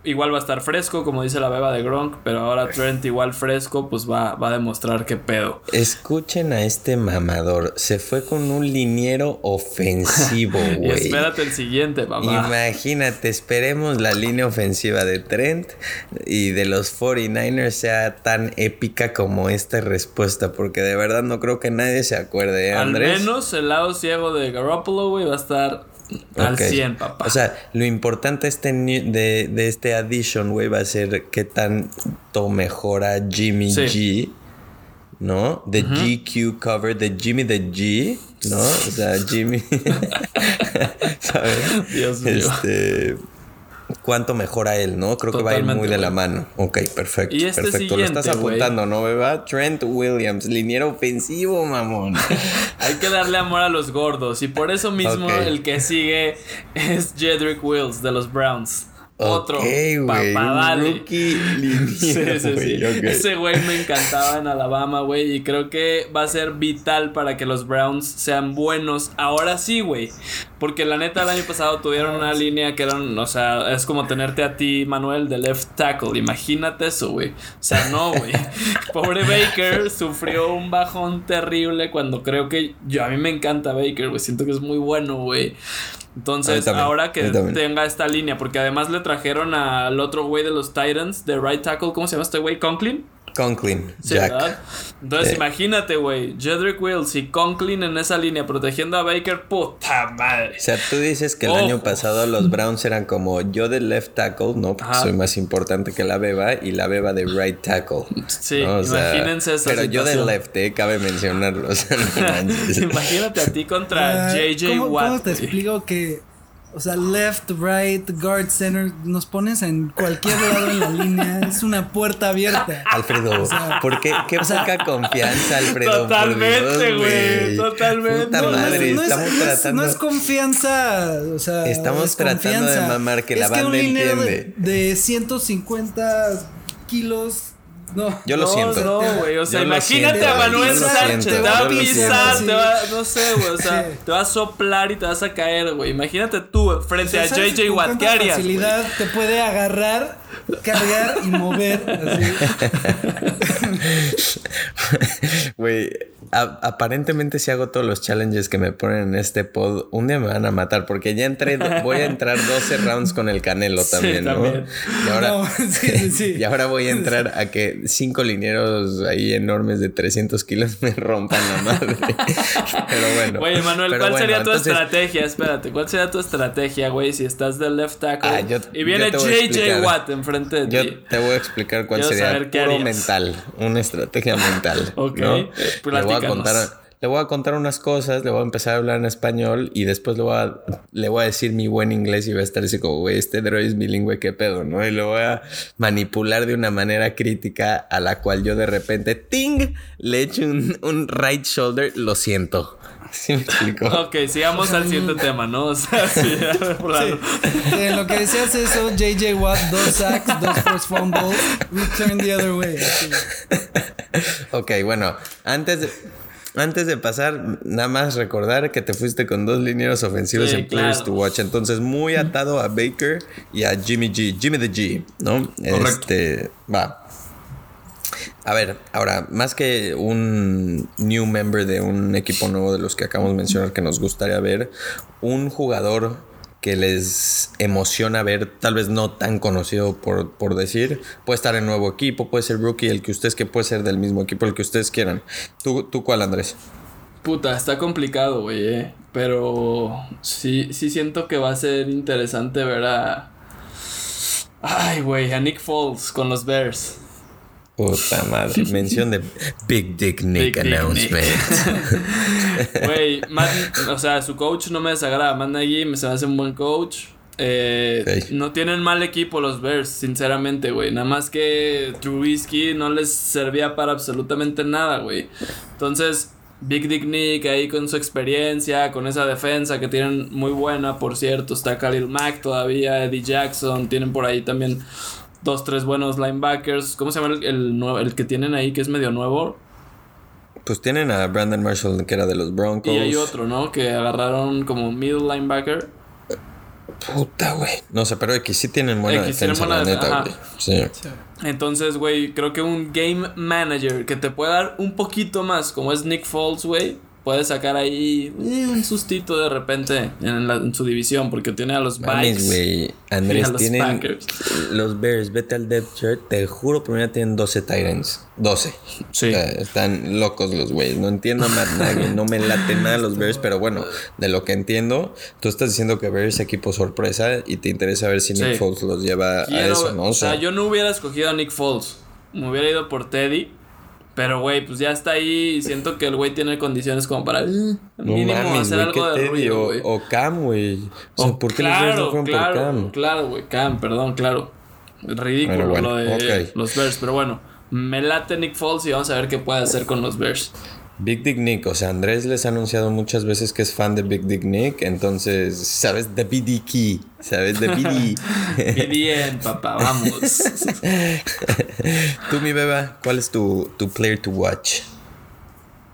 Igual va a estar fresco, como dice la beba de Gronk, pero ahora Trent igual fresco, pues va, va a demostrar qué pedo. Escuchen a este mamador. Se fue con un liniero ofensivo, güey. espérate el siguiente, mamá. Imagínate, esperemos la línea ofensiva de Trent y de los 49ers sea tan épica como esta respuesta, porque de verdad no creo que nadie se acuerde, ¿eh, Andrés? Al menos el lado ciego de Garoppolo, güey, va a estar al 100, papá. O sea, lo importante este de, de este addition, güey, va a ser qué tanto mejora Jimmy G. ¿No? The GQ cover de Jimmy the G, ¿no? O sea, Jimmy. ¿Sabes? Dios mío. Este cuánto mejora él, ¿no? Creo que va a ir muy de la mano. Ok, perfecto. Y este perfecto. Lo estás apuntando, ¿no, beba? Trent Williams, liniero ofensivo, mamón. Hay que darle amor a los gordos. Y por eso mismo el que sigue es Jedrick Wills de los Browns. Otro papadale. sí, sí, sí. Ese güey me encantaba en Alabama, güey. Y creo que va a ser vital para que los Browns sean buenos. Ahora sí, güey. Porque la neta, el año pasado tuvieron una línea que eran, o sea, es como tenerte a ti, Manuel, de left tackle. Imagínate eso, güey. O sea, no, güey. Pobre Baker sufrió un bajón terrible cuando creo que yo, a mí me encanta Baker, güey. Siento que es muy bueno, güey. Entonces, ahora que tenga esta línea, porque además le trajeron al otro güey de los Titans, de right tackle, ¿cómo se llama este güey? Conklin. Conklin, Jack. Entonces, imagínate, güey, Jedrick Wills y Conklin en esa línea protegiendo a Baker, puta madre. O sea, tú dices que el año pasado los Browns eran como yo de left tackle, ¿no? Porque soy más importante que la beba y la beba de right tackle. Sí, imagínense esa Pero yo de left, eh, cabe mencionarlo. O sea, imagínate a ti contra JJ Watt. ¿Cómo te explico que o sea, left, right, guard, center, nos pones en cualquier lado en la línea. Es una puerta abierta. Alfredo, ¿por qué? Qué poca confianza, Alfredo. Totalmente, güey. Totalmente. Puta madre, no, estamos es, tratando. No es confianza. O sea, estamos tratando de mamar que la banda entiende. De, de 150 kilos No. Yo lo siento. No, güey. O sea, imagínate a Manuel Sánchez. Te va a pisar, te va, no sé, güey. O sea, te va a soplar y te vas a caer, güey. Imagínate tú frente a JJ Watt. ¿Qué harías? facilidad te puede agarrar, cargar y mover. Güey, aparentemente si hago todos los challenges que me ponen en este pod, un día me van a matar porque ya entré, voy a entrar 12 rounds con el Canelo también, ¿no? Y ahora, y ahora voy a entrar a que cinco linieros ahí enormes de 300 kilos me rompan la madre. Pero bueno. Oye, Manuel, ¿cuál sería tu estrategia? Espérate, ¿cuál sería tu estrategia, güey? Si estás del left tackle ah, y viene JJ Watt enfrente de ti. Yo te voy a explicar cuál sería puro mental, una estrategia mental. ok, ¿no? Le voy a contar unas cosas, le voy a empezar a hablar en español y después le voy a, le voy a decir mi buen inglés y va a estar así como, güey, este droid es bilingüe, qué pedo, ¿no? Y lo voy a manipular de una manera crítica a la cual yo de repente, ting, le echo un, un right shoulder, lo siento. ¿Sí me explico? Ok, sigamos al siguiente tema, ¿no? O sea, sí, En lo que decías eso, JJ Watt, dos sacks, dos first fumbles, we turn the other way. Ok, bueno, antes de antes de pasar, nada más recordar que te fuiste con dos linieros ofensivos en Players to Watch. Entonces, muy atado a Baker y a Jimmy G. Jimmy the G, ¿no? Este, va. A ver, ahora, más que un new member de un equipo nuevo de los que acabamos de mencionar que nos gustaría ver, un jugador que les emociona ver, tal vez no tan conocido por, por, decir, puede estar en nuevo equipo, puede ser rookie, el que ustedes que puede ser del mismo equipo, el que ustedes quieran. ¿Tú, tú cuál, Andrés? Puta, está complicado, güey, eh. Pero sí, sí siento que va a ser interesante ver a... Ay, güey, a Nick Foles con los Bears. Puta madre, mención de Big Dick Nick announcement. Güey, o sea, su coach no me desagrada. Matt Nagy me se hace un buen coach. Eh, no tienen mal equipo los Bears, sinceramente, güey. Nada más que Trubisky no les servía para absolutamente nada, güey. Entonces, Big Dick Nick ahí con su experiencia, con esa defensa que tienen muy buena, por cierto. Está Khalil Mack todavía, Eddie Jackson. Tienen por ahí también dos, tres buenos linebackers. ¿Cómo se llama el, el, que tienen ahí que es medio nuevo? Pues tienen a Brandon Marshall, que era de los Broncos. Y hay otro, ¿no? Que agarraron como middle linebacker. Puta, güey. No sé, pero X sí tienen buena defensa, la neta, güey. Sí. Entonces, güey, creo que un game manager que te pueda dar un poquito más, como es Nick Foles, güey, puede sacar ahí eh, un sustito de repente en, su división porque tiene a los Vikes. güey. Andrés, los tienen los Bears, vete al depth chart, te juro, primero tienen 12 Titans. 12. Sí. están locos los güeyes. No entiendo a Matt no me late nada los Bears, pero bueno, de lo que entiendo, tú estás diciendo que Bears es equipo sorpresa y te interesa ver si Nick Foles los lleva a eso, ¿no? O sea, yo no hubiera escogido a Nick Foles. Me hubiera ido por Teddy pero, güey, pues ya está ahí y siento que el güey tiene condiciones como para mm, mínimo hacer algo de ruido, güey. O, Cam, güey. O sea, ¿por qué claro, no claro, por Cam? Claro, güey, Cam, perdón, claro. Ridículo lo de los Bears, pero bueno. Me late Nick Foles y vamos a ver qué puede hacer con los Bears. Big Dick Nick, o sea, Andrés les ha anunciado muchas veces que es fan de Big Dick Nick, entonces, ¿sabes? De BD Key, ¿sabes? De BD. bien, papá, vamos. Tú, mi beba, ¿cuál es tu, tu player to watch?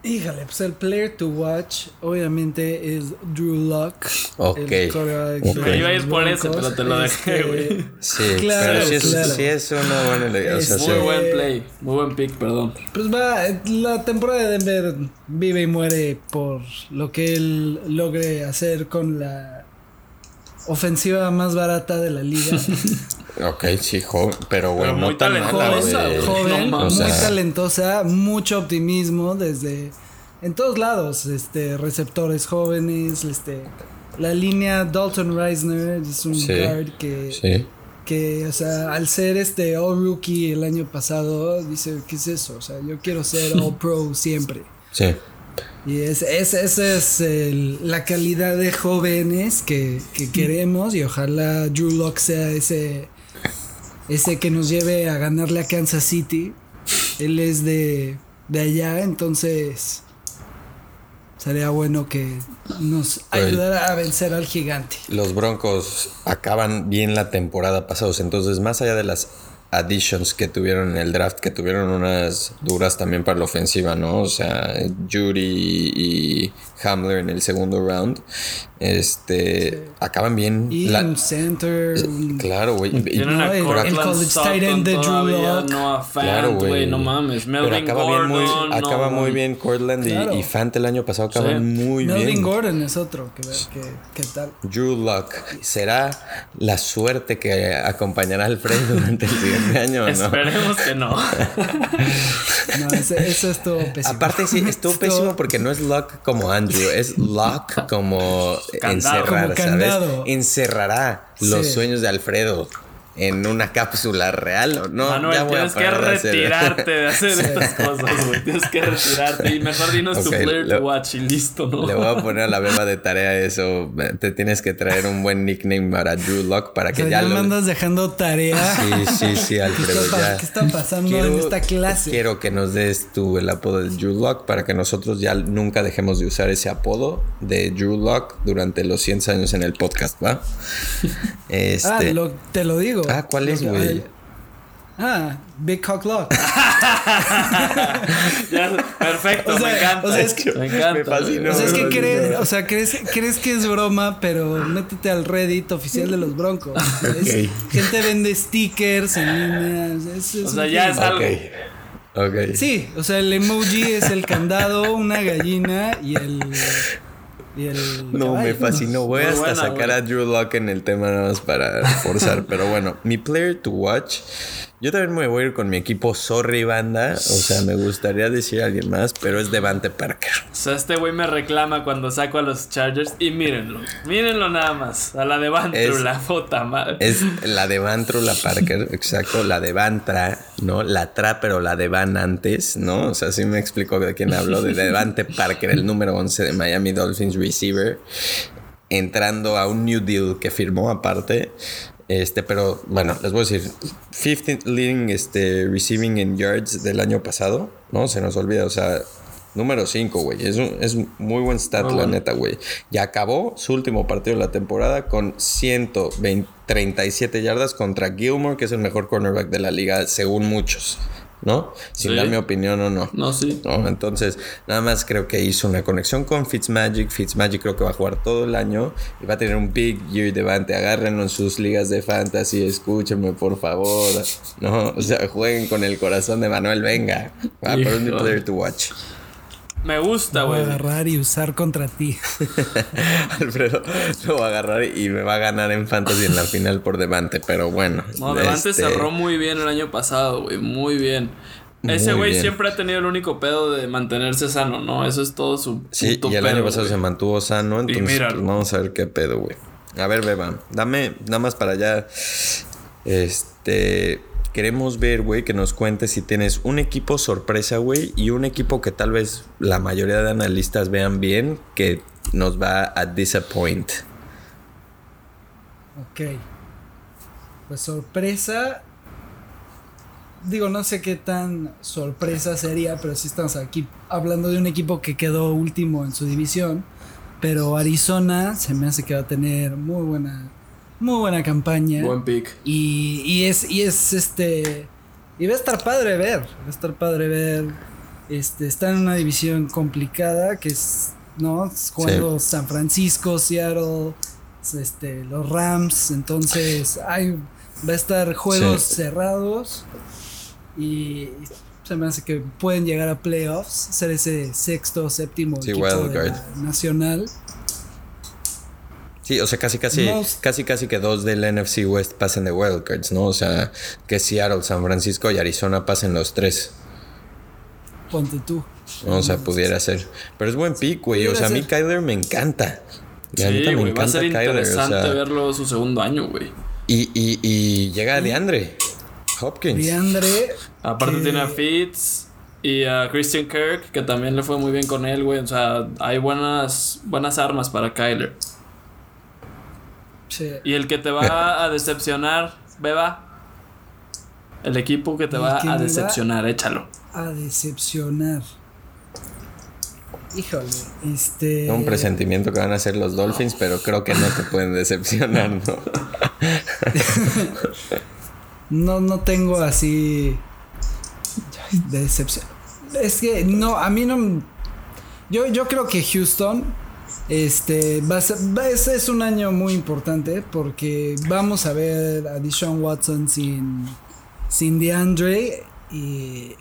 Híjole, pues el player to watch obviamente es Drew Lock. Ok. okay. iba a ir por eso, pero te lo dejé, este, güey. Sí, claro, pero sí es, sí es una buena idea. O sea, muy buen play, muy buen pick, perdón. Pues va, la temporada de Denver vive y muere por lo que él logre hacer con la ofensiva más barata de la liga. Ok, sí, joven, pero bueno, muy talentosa, joven, muy talentosa, mucho optimismo desde en todos lados, este receptores jóvenes, este la línea Dalton Reisner es un guard que que o sea, al ser este all rookie el año pasado dice, ¿qué es eso? O sea, yo quiero ser all pro siempre. Sí. Y esa es, es la calidad de jóvenes que, que, queremos y ojalá Drew Lock sea ese ese que nos lleve a ganarle a Kansas City. Él es de, de allá, entonces sería bueno que nos ayudara a vencer al gigante. Los Broncos acaban bien la temporada pasada, entonces más allá de las additions que tuvieron en el draft, que tuvieron unas duras también para la ofensiva, ¿no? O sea, Judy y Hamler en el segundo round. Este, acaban bien. Y un center. Claro, güey. A el, college tight end de Drew Lock. No, claro, güey. No mames. Melvin acaba Gordon. Bien muy, acaba muy bien Cortland y, y, Fant el año pasado acaban muy bien. Melvin Gordon es otro. Que, que, ¿Qué tal? Drew Lock. ¿Será la suerte que acompañará al Fred durante el siguiente año no? Esperemos que no. no, eso, eso estuvo pésimo. Aparte, sí, estuvo pésimo porque no es Lock como Andrew, es Lock como encerrar, ¿sabes? Encerrará los sueños de Alfredo en una cápsula real o no. Manuel, ya voy tienes que retirarte de hacer, estas cosas, güey. Tienes que retirarte y mejor dinos tu player to watch y listo, ¿no? Le voy a poner a la beba de tarea eso. Te tienes que traer un buen nickname para Drew Lock para que ya, ya lo... me andas dejando tarea. Sí, sí, sí, Alfredo. ¿Qué está, ¿Qué está pasando en esta clase? Quiero que nos des tú el apodo de Drew Lock para que nosotros ya nunca dejemos de usar ese apodo de Drew Lock durante los 100 años en el podcast, ¿va? Este... Ah, lo, te lo digo. Ah, ¿cuál es, güey? Ah, Big Cock Lock. perfecto, me encanta. O sea, es que, me encanta. o sea, es que crees, o sea, crees, crees que es broma, pero métete al Reddit oficial de los Broncos. gente vende stickers en línea. o sea, ya es algo. Okay. Sí, o sea, el emoji es el candado, una gallina y el no, me fascinó. Voy hasta sacar a Drew Lock en el tema nada más para forzar. pero bueno, mi player to watch yo también me voy a ir con mi equipo Sorry Banda. O sea, me gustaría decir a alguien más, pero es Devante Parker. O sea, este güey me reclama cuando saco a los Chargers. Y mírenlo, mírenlo nada más. A la Devantrula, puta madre. Es la Devantrula Parker, exacto. La Devantra, ¿no? La Tra, pero la Devan antes, ¿no? O sea, sí me explicó de quién habló. De Devante Parker, el número 11 de Miami Dolphins receiver. Entrando a un New Deal que firmó aparte. Este, pero bueno, les voy a decir, 15th leading este, receiving in yards del año pasado, ¿no? Se nos olvida, o sea, número 5, güey. Es, un, es muy buen stat, la neta, güey. Y acabó su último partido de la temporada con 137 yardas contra Gilmore, que es el mejor cornerback de la liga, según muchos. ¿No? Sin dar mi opinión o no. No, sí. ¿no? Entonces, nada más creo que hizo una conexión con Fitzmagic. Fitzmagic creo que va a jugar todo el año y va a tener un big year devante. Agárrenlo en sus ligas de fantasy, escúchenme por favor, ¿no? O sea, jueguen con el corazón de Manuel, venga. Va, es mi player to watch. Me gusta, güey. Lo voy a agarrar y usar contra ti. Alfredo lo va a agarrar y me va a ganar en Fantasy en la final por Devante, pero bueno. No, Devante este cerró muy bien el año pasado, güey. Muy bien. Ese güey siempre ha tenido el único pedo de mantenerse sano, ¿no? Eso es todo su. Sí, y el año pasado se mantuvo sano, entonces pues, vamos a ver qué pedo, güey. A ver, Beba, dame nada más para allá. Este queremos ver, güey, que nos cuentes si tienes un equipo sorpresa, güey, y un equipo que tal vez la mayoría de analistas vean bien, que nos va a disappoint. Ok. Pues sorpresa. Digo, no sé qué tan sorpresa sería, pero sí estamos aquí hablando de un equipo que quedó último en su división. Pero Arizona se me hace que va a tener muy buena muy buena campaña. Buen pick. Y, y, es, y es este. Y va a estar padre ver. Va a estar padre ver. Este, está en una división complicada que es. ¿No? Jugando San Francisco, Seattle, este, los Rams. Entonces, hay, va a estar juegos cerrados. Y se me hace que pueden llegar a playoffs, ser ese sexto, séptimo equipo nacional. Sí, o sea, casi, casi, casi, casi que dos del NFC West pasen de wildcards, ¿no? O sea, que Seattle, San Francisco y Arizona pasen los tres. Ponte tú. o sea, pudiera ser. Pero es buen pick, güey. O sea, a mí Kyler me encanta. Sí, me va a ser interesante verlo su segundo año, güey. Y, y, y llega DeAndre Hopkins. DeAndre. Aparte tiene a Fitz. Y a Christian Kirk, que también le fue muy bien con él, güey. O sea, hay buenas, buenas armas para Kyler. Y el que te va a decepcionar, Beba. El equipo que te va a decepcionar, échalo. A decepcionar. Híjole, este. Un presentimiento que van a ser los Dolphins, pero creo que no te pueden decepcionar, ¿no? no, no tengo así decepción. Es que no, a mí no. Yo, yo creo que Houston este va a ser, es, un año muy importante porque vamos a ver a Deshaun Watson sin, sin DeAndre y,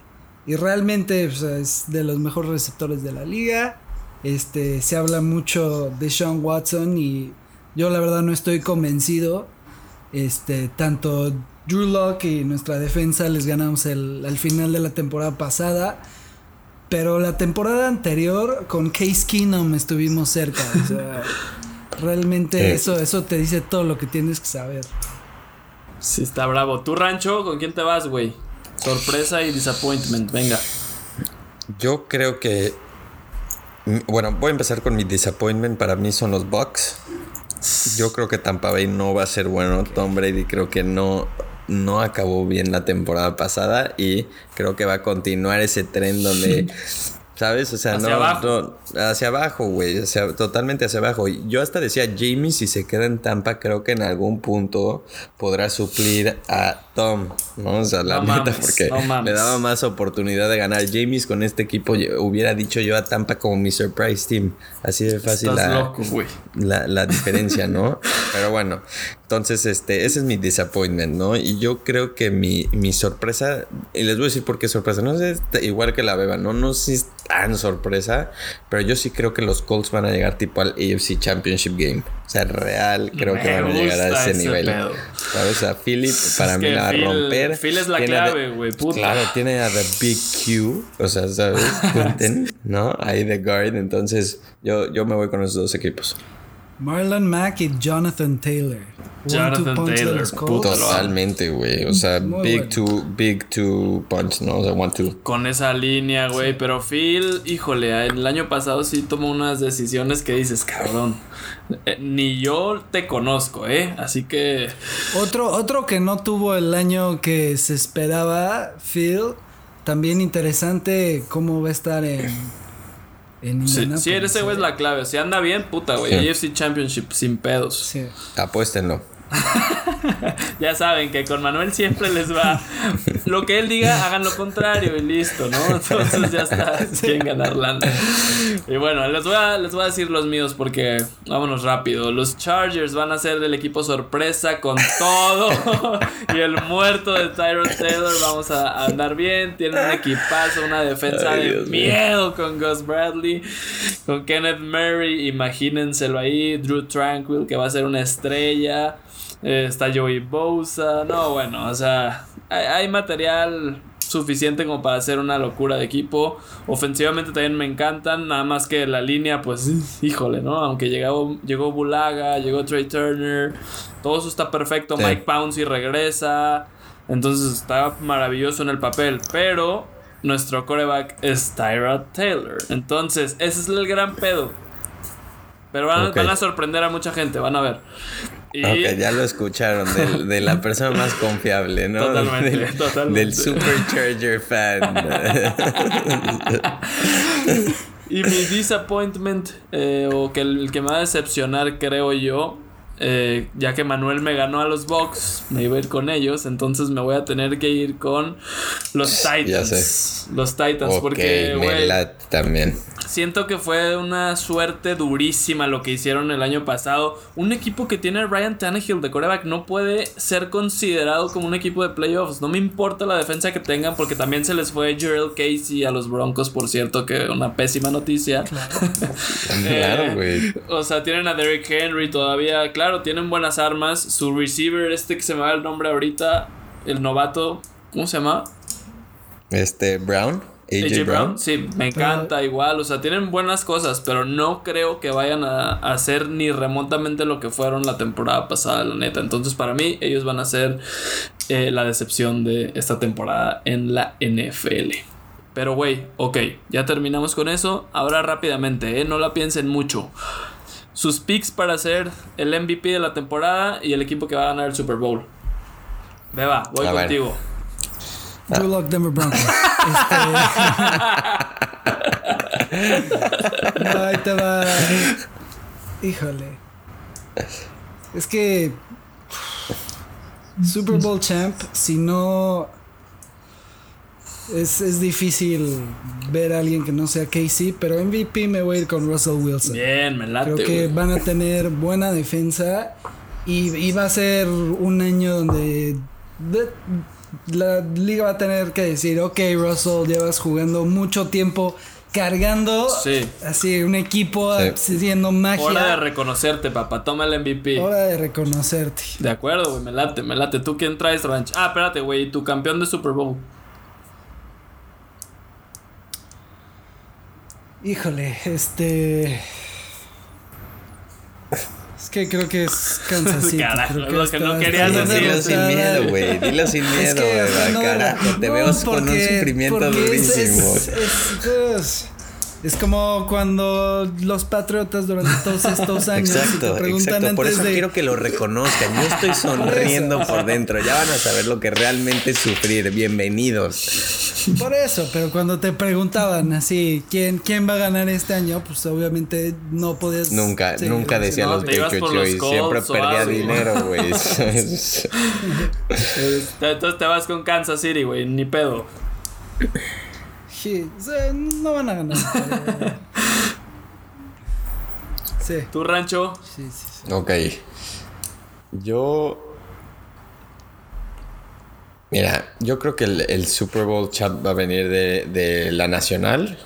y realmente es de los mejores receptores de la liga. Este, se habla mucho de Sean Watson y yo la verdad no estoy convencido. Este, tanto Drew Locke y nuestra defensa les ganamos el, al final de la temporada pasada. Pero la temporada anterior con Case Keenum estuvimos cerca. O sea, realmente eso, eso te dice todo lo que tienes que saber. Sí, está bravo. ¿Tu rancho? ¿Con quién te vas, güey? Sorpresa y disappointment, venga. Yo creo que. Bueno, voy a empezar con mi disappointment. Para mí son los Bucks. Yo creo que Tampa Bay no va a ser bueno. Tom Brady creo que no no acabó bien la temporada pasada y creo que va a continuar ese tren donde ¿Sabes? O sea, no, abajo. hacia abajo, güey. O totalmente hacia abajo. Yo hasta decía, Jamie, si se queda en Tampa, creo que en algún punto podrá suplir a Tom, ¿no? O sea, la neta, porque le daba más oportunidad de ganar. James con este equipo hubiera dicho yo a Tampa como mi surprise team. Así de fácil la, la, la, diferencia, ¿no? Pero bueno, entonces, este, ese es mi disappointment, ¿no? Y yo creo que mi, mi sorpresa, y les voy a decir por qué sorpresa, no sé, igual que la beba, ¿no? No sé si tan sorpresa, pero yo sí creo que los Colts van a llegar tipo al AFC Championship Game. O sea, real, creo que van a llegar a ese, nivel. ¿Sabes? Sea, Philip para mí la va a romper. Phil es la clave, güey, puta. Claro, tiene a The Big Q, o sea, ¿sabes? ¿no? Ahí de guard, entonces yo, yo me voy con esos dos equipos. Marlon Mack y Jonathan Taylor. Jonathan Taylor. Totalmente, güey. O sea, big to big to punch, ¿no? O sea, one two. Con esa línea, güey. Pero Phil, híjole, el año pasado sí tomó unas decisiones que dices, cabrón. Eh, ni yo te conozco, ¿eh? Así que. Otro, otro que no tuvo el año que se esperaba, Phil. También interesante cómo va a estar en Sí, sí, ese güey es la clave. Si anda bien, puta, güey. AFC Championship sin pedos. Sí. Apuéstenlo. ya saben que con Manuel siempre les va. Lo que él diga, hagan lo contrario y listo, ¿no? Entonces ya está. Quieren ganar lana. Y bueno, les voy, a, les voy a decir los míos porque vámonos rápido. Los Chargers van a ser del equipo sorpresa con todo. y el muerto de Tyrod Taylor. Vamos a andar bien. Tienen un equipazo, una defensa de miedo con Gus Bradley, con Kenneth Murray. Imagínenselo ahí. Drew Tranquil, que va a ser una estrella. Eh, está Joey Bosa. No, bueno, o sea, hay, material suficiente como para hacer una locura de equipo. Ofensivamente también me encantan, nada más que la línea, pues, híjole, ¿no? Aunque llegó, llegó Bulaga, llegó Trey Turner, todo eso está perfecto. Mike Pouncey regresa, entonces está maravilloso en el papel, pero nuestro coreback es Tyra Taylor. Entonces, ese es el gran pedo. Pero van, van, a sorprender a mucha gente, van a ver. Ok, ya lo escucharon, de, la persona más confiable, ¿no? Totalmente, del, totalmente. Del Supercharger fan. y mi disappointment, eh, o que el, que me va a decepcionar, creo yo, eh, ya que Manuel me ganó a los Bucks, me iba a ir con ellos, entonces me voy a tener que ir con los Titans. Los Titans, porque, güey. también. Siento que fue una suerte durísima lo que hicieron el año pasado. Un equipo que tiene Ryan Tannehill de coreback no puede ser considerado como un equipo de playoffs. No me importa la defensa que tengan porque también se les fue Gerald Casey a los Broncos, por cierto, que una pésima noticia. Claro, eh, güey. o sea, tienen a Derrick Henry todavía. Claro, tienen buenas armas. Su receiver, este que se me va el nombre ahorita, el novato, ¿cómo se llama? Este, Brown. AJ, Brown. Sí, me encanta igual. O sea, tienen buenas cosas, pero no creo que vayan a hacer ni remotamente lo que fueron la temporada pasada, la neta. Entonces, para mí, ellos van a ser eh, la decepción de esta temporada en la NFL. Pero, güey, ok, ya terminamos con eso. Ahora rápidamente, ¿eh? no la piensen mucho. Sus picks para ser el MVP de la temporada y el equipo que va a ganar el Super Bowl. Beba, voy contigo. Drew Lock Denver Broncos. este... no, ahí te va. Híjole. Es que. Super Bowl champ, si no es, es, difícil ver a alguien que no sea Casey, pero MVP me voy a ir con Russell Wilson. Bien, me late. Creo que van a tener buena defensa y, y, va a ser un año donde la liga va a tener que decir, ok Russell, llevas jugando mucho tiempo cargando así un equipo haciendo magia. Hora de reconocerte, papá. Toma el MVP. Hora de reconocerte. De acuerdo, güey. Me late, me late. ¿Tú quién traes, Ranch? Ah, espérate, güey. Tu campeón de Super Bowl. Híjole, este. Es que creo que es Kansas City. Carajo, lo que no querías decir. Dilo sin miedo, güey. Dilo sin miedo, güey. carajo, te veo con un sufrimiento durísimo. Es, es, es como cuando los patriotas durante todos estos años exacto, te preguntan exacto. Por eso quiero que lo reconozcan. Yo estoy sonriendo por, dentro. Ya van a saber lo que realmente es sufrir. Bienvenidos. Por eso, pero cuando te preguntaban así, ¿quién, quién va a ganar este año? Pues obviamente no podías. Nunca, nunca decía los Patriots yo y siempre perdía dinero, güey. Entonces te vas con Kansas City, güey, ni pedo. Sí, no van a ganar. sí. ¿Tu rancho? Sí, sí, sí. Ok. Yo. Mira, yo creo que el, Super Bowl chat va a venir de, la nacional.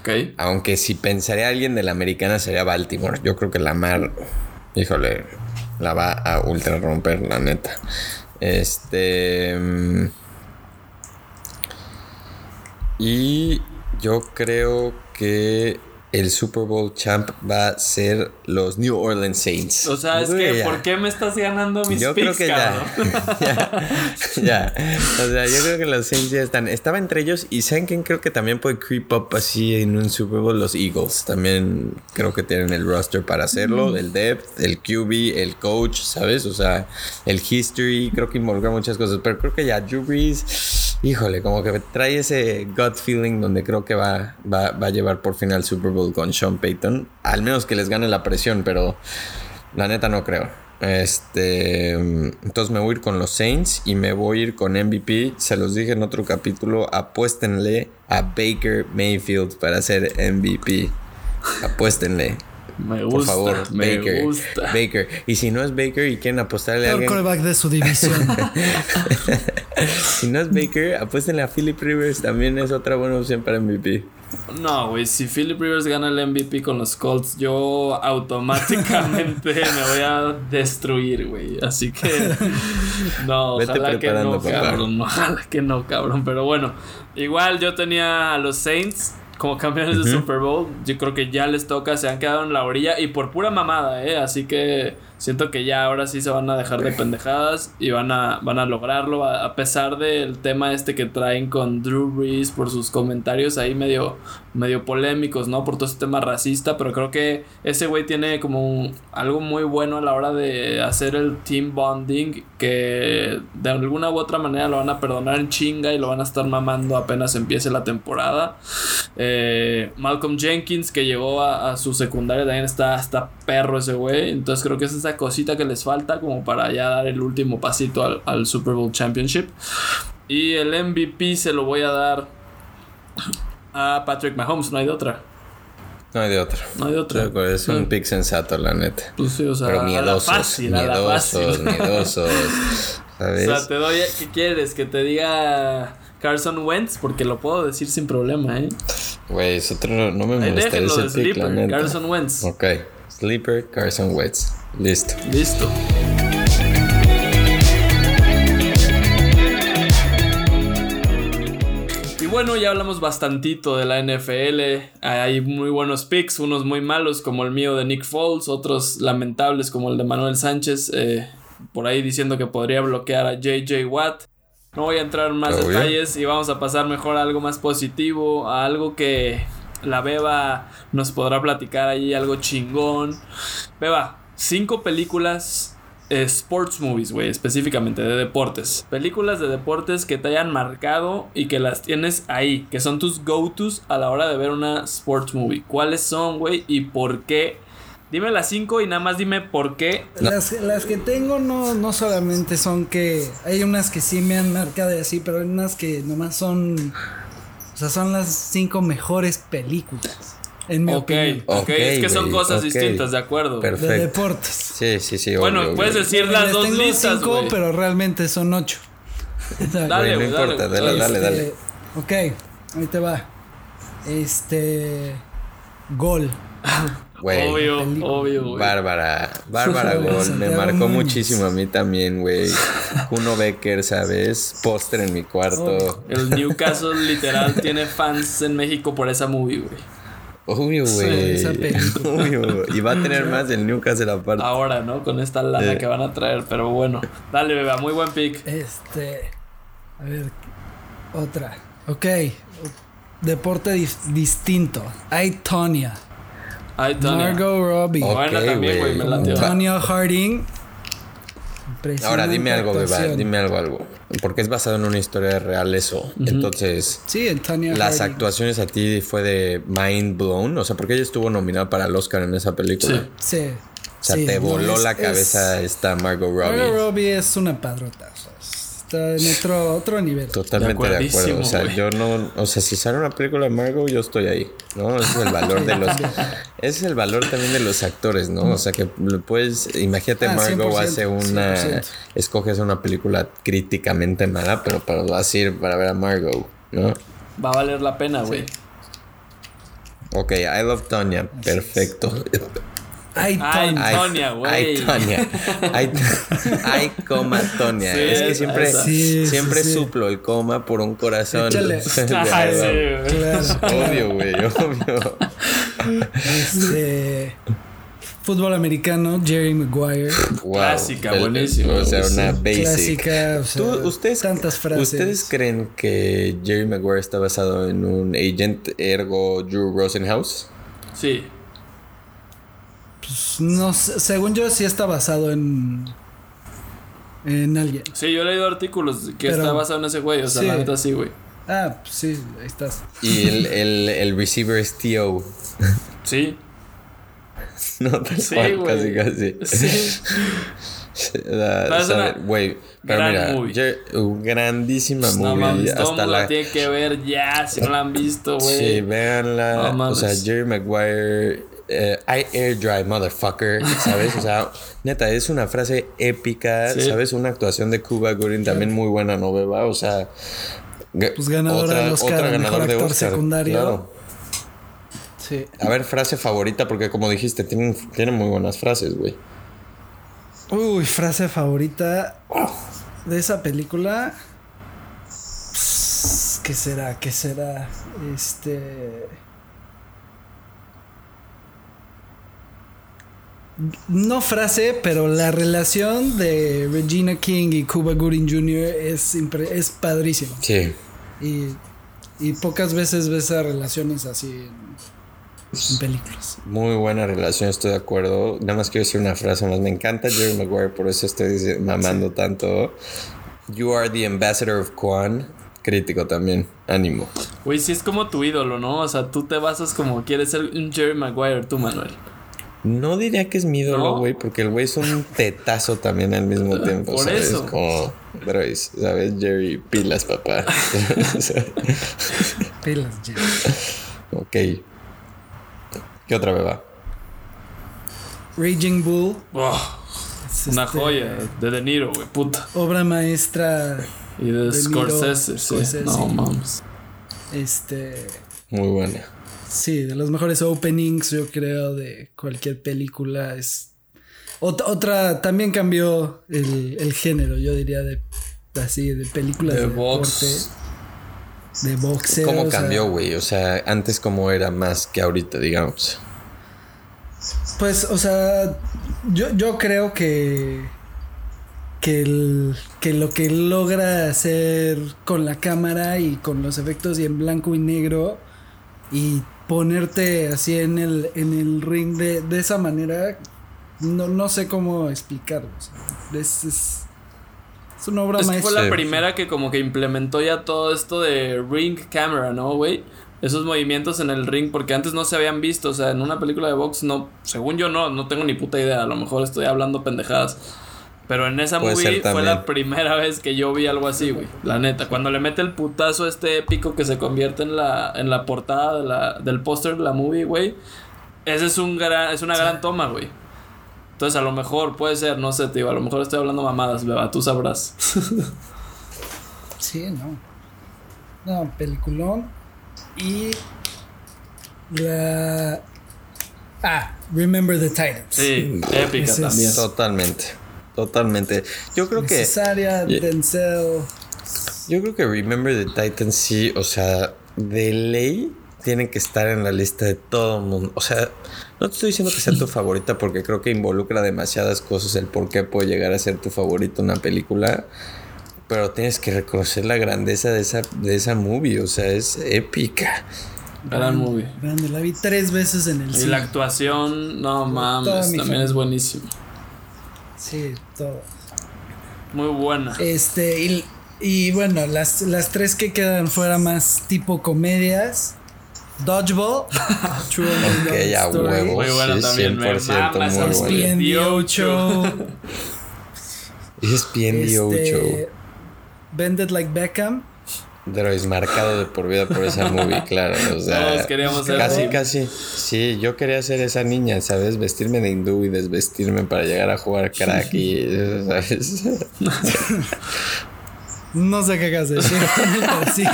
Ok. Aunque si pensaría alguien de la americana sería Baltimore. Yo creo que la mar. Híjole, la va a ultra romper, la neta. Este. Mm, y yo creo que el Super Bowl champ va a ser los New Orleans Saints. O sea, es que, ¿por qué me estás ganando mis Yo creo que ya, ya, O sea, yo creo que los Saints ya están. Estaba entre ellos y ¿saben quién creo que también puede creep up así en un Super Bowl? Los Eagles. También creo que tienen el roster para hacerlo. El depth, el QB, el coach, ¿sabes? O sea, el history. Creo que involucra muchas cosas. Pero creo que ya Drew Brees, híjole, como que trae ese gut feeling donde creo que va, va, va a llevar por final Super Bowl con Sean Payton. Al menos que les gane la presión, pero la neta no creo. Este, entonces me voy a ir con los Saints y me voy a ir con MVP. Se los dije en otro capítulo, apuéstenle a Baker Mayfield para ser MVP. Apuéstenle. Me gusta, Por favor, me Baker. Gusta. Baker. Y si no es Baker y quieren apostarle a alguien. El de su división. si no es Baker, apuéstenle a Philip Rivers. También es otra buena opción para MVP. No, güey, si Philip Rivers gana el MVP con los Colts, yo automáticamente me voy a destruir, güey. Así que no, ojalá que no, cabrón. Ojalá que no, cabrón. Pero bueno, igual yo tenía a los Saints como campeones de Super Bowl. Yo creo que ya les toca, se han quedado en la orilla y por pura mamada, ¿eh? Así que siento que ya ahora sí se van a dejar de pendejadas y van a, van a lograrlo a, pesar del tema este que traen con Drew Brees por sus comentarios ahí medio, medio polémicos, ¿no? Por todo este tema racista, pero creo que ese güey tiene como algo muy bueno a la hora de hacer el team bonding que de alguna u otra manera lo van a perdonar en chinga y lo van a estar mamando apenas empiece la temporada. Eh, Malcolm Jenkins que llegó a, su secundaria también está, está perro ese güey, entonces creo que es esa cosita que les falta como para ya dar el último pasito al, Super Bowl Championship. Y el MVP se lo voy a dar a Patrick Mahomes, no hay de otra. No hay de otra. No hay de otra. Es un pick sensato, la neta. Pues sí, o sea, Pero miedosos, a la fácil, miedosos, a la miedosos. ¿sabes? O sea, te doy. ¿Qué quieres? Que te diga Carson Wentz, porque lo puedo decir sin problema, ¿eh? Güey, es otro. No me molesta ese pick, la neta. Carson Wentz. Ok. Sleeper, Carson Wentz. Listo. Listo. Y bueno, ya hablamos bastantito de la NFL. Hay muy buenos picks, unos muy malos como el mío de Nick Foles, otros lamentables como el de Manuel Sánchez, eh, por ahí diciendo que podría bloquear a JJ Watt. No voy a entrar en más detalles y vamos a pasar mejor a algo más positivo, a algo que la Beba nos podrá platicar ahí, algo chingón. Beba, cinco películas eh, sports movies, güey, específicamente de deportes. Películas de deportes que te hayan marcado y que las tienes ahí, que son tus go-tos a la hora de ver una sports movie. ¿Cuáles son, güey? ¿Y por qué Dime las cinco y nada más dime por qué. Las, las, que tengo no, no solamente son que. Hay unas que sí me han marcado así, pero hay unas que nomás son. O sea, son las cinco mejores películas. En mi opinión. Ok, es que son cosas distintas, de acuerdo. Perfecto. De deportes. Sí, sí, sí. Bueno, puedes decir las dos tengo listas. Cinco, pero realmente son ocho. dale, no importa, dale, dale, dale. Este, ok, ahí te va. Este. Gol. obvio, obvio, güey. Bárbara, Bárbara Gol, me marcó muchísimo a mí también, güey. Uno Becker, ¿sabes? Póster en mi cuarto. El Newcastle literal tiene fans en México por esa movie, güey. Obvio, güey. Obvio. Y va a tener más el Newcastle aparte. Ahora, ¿no? Con esta lana que van a traer. Pero bueno. Dale, beba. Muy buen pick. Este. A ver. Otra. Ok. Deporte distinto. Hay Tonya. Hay Tonya. Margot Robbie. Okay, también, güey. Me Harding. Ahora dime algo, beba. Dime algo, algo. Porque es basado en una historia real eso. Entonces. Sí, en Tonya Las actuaciones a ti fue de mind blown. O sea, porque ella estuvo nominada para el Oscar en esa película. Sí. sí. O sea, te voló la cabeza esta Margot Robbie. Margot Robbie es una padrota está en otro, otro nivel. Totalmente de, acuerdo. O sea, yo no. O sea, si sale una película de Margot, yo estoy ahí. ¿No? Ese es el valor de los. ese es el valor también de los actores, ¿no? O sea, que puedes. Imagínate, ah, Margot hace una. Escoges una película críticamente mala, pero para, vas a ir para ver a Margot, ¿no? Va a valer la pena, güey. Ok, I Love Tonya. Perfecto. Ay, Tonya, güey. Ay, Tonya. Ay, coma, Tonya. es que siempre, siempre suplo el coma por un corazón. Échale. Obvio, güey, obvio. Este. Fútbol americano, Jerry Maguire. Clásica, buenísimo. O sea, una basic. Clásica, o sea, ustedes, tantas frases. ¿Ustedes creen que Jerry Maguire está basado en un agent ergo Drew Rosenhaus? Sí. Pues, no según yo sí está basado en en alguien. Sí, yo he leído artículos que está basado en ese güey, o sea, la neta sí, güey. Ah, pues sí, ahí estás. Y el, el, el receiver es T.O. Sí. no, tal sí, cual, casi, casi. Sí. Güey, pero mira, movie. grandísima movie. No, mames, hasta la tiene que ver ya, si no la han visto, güey. Sí, véanla. o sea, Jerry Maguire eh, I air dry, motherfucker, ¿sabes? O sea, neta, es una frase épica, ¿sabes? Una actuación de Cuba Gooding también muy buena, ¿no, beba? O sea, pues ganadora otra, de Oscar, otra ganador de Oscar, secundario. Claro. Sí. A ver, frase favorita, porque como dijiste, tiene, tiene muy buenas frases, güey. Uy, frase favorita de esa película. ¿Qué será? ¿Qué será? Este. No frase, pero la relación de Regina King y Cuba Gooding Jr. es, es padrísima. Sí. Y, y, pocas veces ves esas relaciones así en, películas. Muy buena relación, estoy de acuerdo. Nada más quiero decir una frase más. Me encanta Jerry Maguire, por eso estoy mamando tanto. You are the ambassador of Kwan. Crítico también, ánimo. Güey, sí es como tu ídolo, ¿no? O sea, tú te basas como quieres ser un Jerry Maguire, tú, Manuel. No diría que es mi ídolo, güey, porque el güey es un tetazo también al mismo tiempo. Por ¿sabes? Eso. Como, ¿sabes? Jerry, pilas, papá. pilas, Jerry. Ok. ¿Qué otra beba? Raging Bull. una este joya de De Niro, güey, puta. Obra maestra. Y de, Scorsese, sí. No mames. Este. Muy buena. Sí, de los mejores openings, yo creo, de cualquier película. Es. Otra, también cambió el, género, yo diría, de así, de películas de, de box. de boxeo. ¿Cómo cambió, güey? O sea, antes cómo era más que ahorita, digamos. Pues, o sea, yo, yo creo que. Que, el, que lo que logra hacer con la cámara y con los efectos y en blanco y negro y ponerte así en el, en el ring de, de esa manera, no, no sé cómo explicarlo. es, es, es, una obra es fue la primera que como que implementó ya todo esto de ring camera, ¿no, güey? esos movimientos en el ring porque antes no se habían visto, o sea, en una película de box no, según yo no, no tengo ni puta idea, a lo mejor estoy hablando pendejadas. Pero en esa movie fue la primera vez que yo vi algo así, güey. La neta, cuando le mete el putazo este épico que se convierte en la, en la portada de la, del póster de la movie, güey. Ese es un gran, es una gran toma, güey. Entonces a lo mejor puede ser, no sé, tío, a lo mejor estoy hablando mamadas, beba, tú sabrás. sí, no. No, peliculón. Y la Ah, Remember the Titans. Sí, épica también. Totalmente. Totalmente. Yo creo que. Necesaria, Denzel. Yo creo que Remember the Titans sí, o sea, de ley tiene que estar en la lista de todo el mundo. O sea, no te estoy diciendo que sea tu favorita porque creo que involucra demasiadas cosas el por qué puede llegar a ser tu favorito una película. Pero tienes que reconocer la grandeza de esa, de esa movie. O sea, es épica. Gran movie. Grande, la vi tres veces en el cine. Y la actuación, no mames, también es buenísimo. Sí, todo. Muy buena. Este, y, bueno, las, las tres que quedan fuera más tipo comedias. Dodgeball. True okay, ya huevo. Muy buena también. 100% me muy buena. 8. ESPN 8. Este, Bended Like Beckham. Drois marcado de por vida por esa movie, claro. O sea, Todos queríamos ser Casi, casi. Sí, yo quería ser esa niña, ¿sabes? Vestirme de hindú y desvestirme para llegar a jugar crack y, ¿sabes? no sé qué hacer, sí.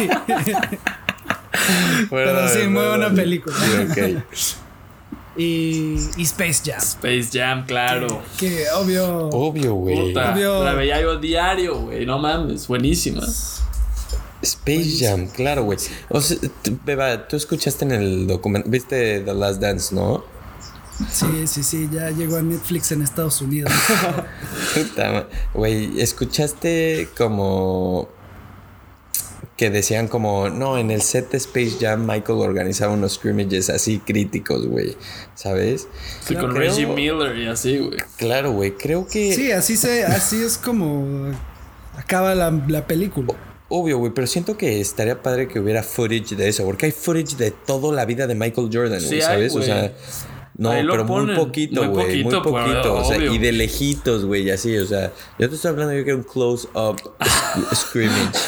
pero sí, muy buena película. Sí, Y, y, Space Jam. Space Jam, claro. Que, obvio. Obvio, güey. La veía yo diario, güey. No mames, buenísima. Space Jam, claro, güey. O sea, Beba, tú escuchaste en el documento, viste The Last Dance, ¿no? Sí, sí, sí, ya llegó a Netflix en Estados Unidos. Güey, escuchaste como que decían como, no, en el set de Space Jam Michael organizaba unos scrimmages así críticos, güey, ¿sabes? Sí, con Reggie Miller y así, güey. Claro, güey, creo que... Sí, así, se, así es como acaba la, la película. Obvio, güey, pero siento que estaría padre que hubiera footage de eso, porque hay footage de toda la vida de Michael Jordan, güey, ¿sabes? o sea, no, pero muy poquito, güey, muy poquito, o sea, y de lejitos, güey, así, o sea, yo te estoy hablando yo que un close up scrimmage.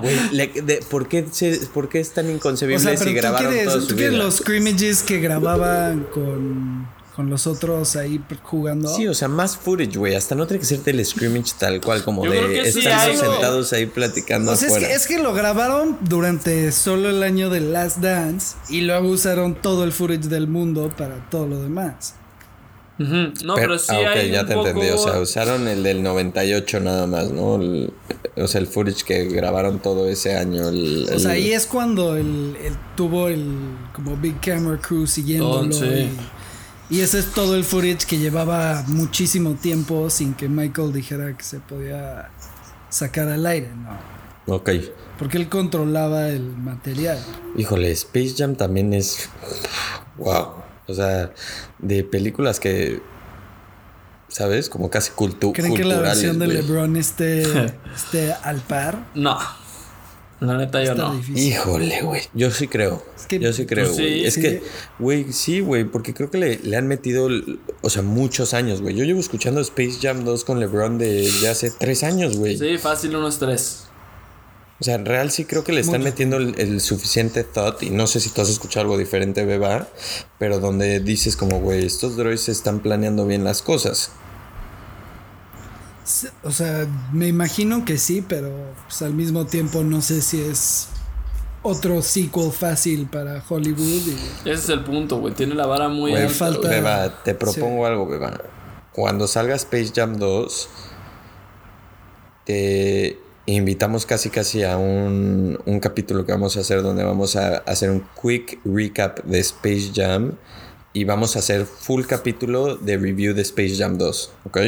Güey, ¿por, qué, ¿por qué es tan inconcebible o sea, si grabaron quieres, toda su ¿tú vida? los scrimmages que grababan con con los otros ahí jugando. Sí, o sea, más footage, güey. Hasta no tiene que ser del scrimmage tal cual, como de estar sentados ahí platicando. Sea, es que, es que, lo grabaron durante solo el año de Last Dance y luego usaron todo el footage del mundo para todo lo demás. No, pero, sí. Ah, ok, ya te entendí. O sea, usaron el del 98 nada más, ¿no? o sea, el footage que grabaron todo ese año. o sea, ahí es cuando el, tuvo el como Big Camera Crew siguiéndolo. Oh, sí. Y ese es todo el footage que llevaba muchísimo tiempo sin que Michael dijera que se podía sacar al aire, ¿no? Ok. Porque él controlaba el material. Híjole, Space Jam también es. ¡Wow! O sea, de películas que. ¿Sabes? Como casi cultu ¿Creen que la versión de LeBron esté, esté al par? No. La neta yo no. Híjole, güey. Yo sí creo. yo sí creo, pues güey. es que, güey, sí, güey, porque creo que le, le, han metido, o sea, muchos años, güey. Yo llevo escuchando Space Jam 2 con LeBron de ya hace tres años, güey. Sí, fácil unos tres. O sea, en real sí creo que le están metiendo el, el, suficiente thought y no sé si tú has escuchado algo diferente, Beba, pero donde dices como, güey, estos droids están planeando bien las cosas. O sea, me imagino que sí, pero pues, al mismo tiempo no sé si es otro sequel fácil para Hollywood. Ese es el punto, güey. Tiene la vara muy alta. Falta... Beba, te propongo algo, Beba. Cuando salga Space Jam 2, te invitamos casi casi a un, un capítulo que vamos a hacer donde vamos a hacer un quick recap de Space Jam y vamos a hacer full capítulo de review de Space Jam 2, ¿ok?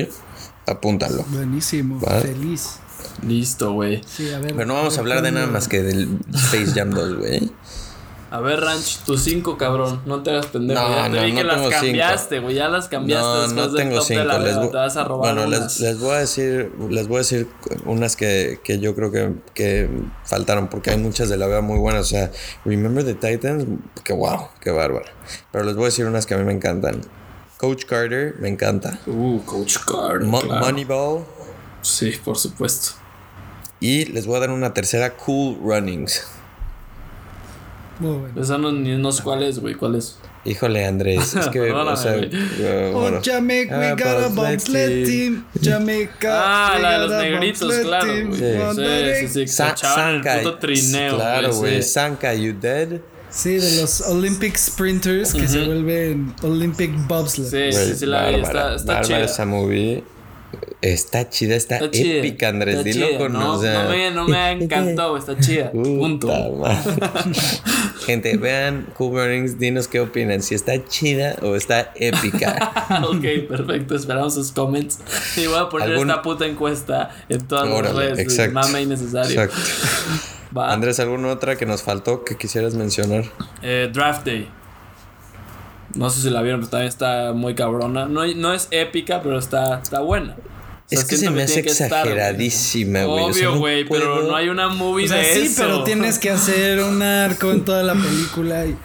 Apúntalo. Buenísimo, feliz. Listo, güey. Sí, a ver. Pero no vamos a hablar de nada más que del Space Jam 2, güey. A ver, Ranch, tus cinco, cabrón. No te hagas pendejo. No, ya te vi que las cambiaste, güey. Ya las cambiaste no, después no tengo cinco. les te vas a robar bueno, les, les, voy a decir, les voy a decir unas que, que yo creo que, que faltaron, porque hay muchas de la vea muy buenas. O sea, Remember the Titans, que wow, qué bárbaro. Pero les voy a decir unas que a mí me encantan. Coach Carter, me encanta. Uh, Coach Carter. Moneyball. Sí, por supuesto. Y les voy a dar una tercera, Cool Runnings. Muy bueno. Esa no, no sé cuál es, güey. ¿Cuál es? Híjole, Andrés, es que, o sea, uh, oh, Jamaica, we got a bobsled team. Jamaica, ah, la de los negritos, claro, güey. Sí, sí, sí. Sa Sanka, puto trineo, claro, güey. Sanka, you dead? Sí, de los Olympic Sprinters que se vuelven Olympic Bobsled. Sí, sí, sí, la vi, está, está chida. esa movie. Está chida, está, épica, Andrés. Dilo con no, no, me, no me encantado, está chida. Punto. Gente, vean Cool dinos qué opinan, si está chida o está épica. ok, perfecto, esperamos sus comments. Y voy a poner esta puta encuesta en todas las redes. Exacto. Mame innecesario. Exacto. Andrés, ¿alguna otra que nos faltó que quisieras mencionar? Eh, Draft Day. No sé si la vieron, pero también está muy cabrona. No, no es épica, pero está, está buena. es que se me hace exageradísima, güey. Obvio, güey, pero no hay una movie o sea, de sí, pero tienes que hacer un arco en toda la película. Y,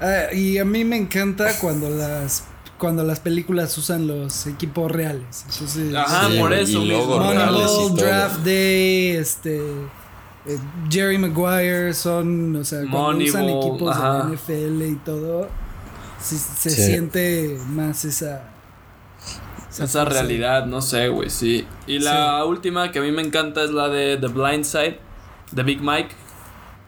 ah, y a mí me encanta cuando las cuando las películas usan los equipos reales. Entonces, Ajá, por eso mismo. Draft Day, este. Eh, Jerry Maguire son, o sea, cuando usan equipos de NFL y todo se siente más esa... Esa, realidad, no sé, güey, sí. Y la última que a mí me encanta es la de The Blind Side, de Big Mike,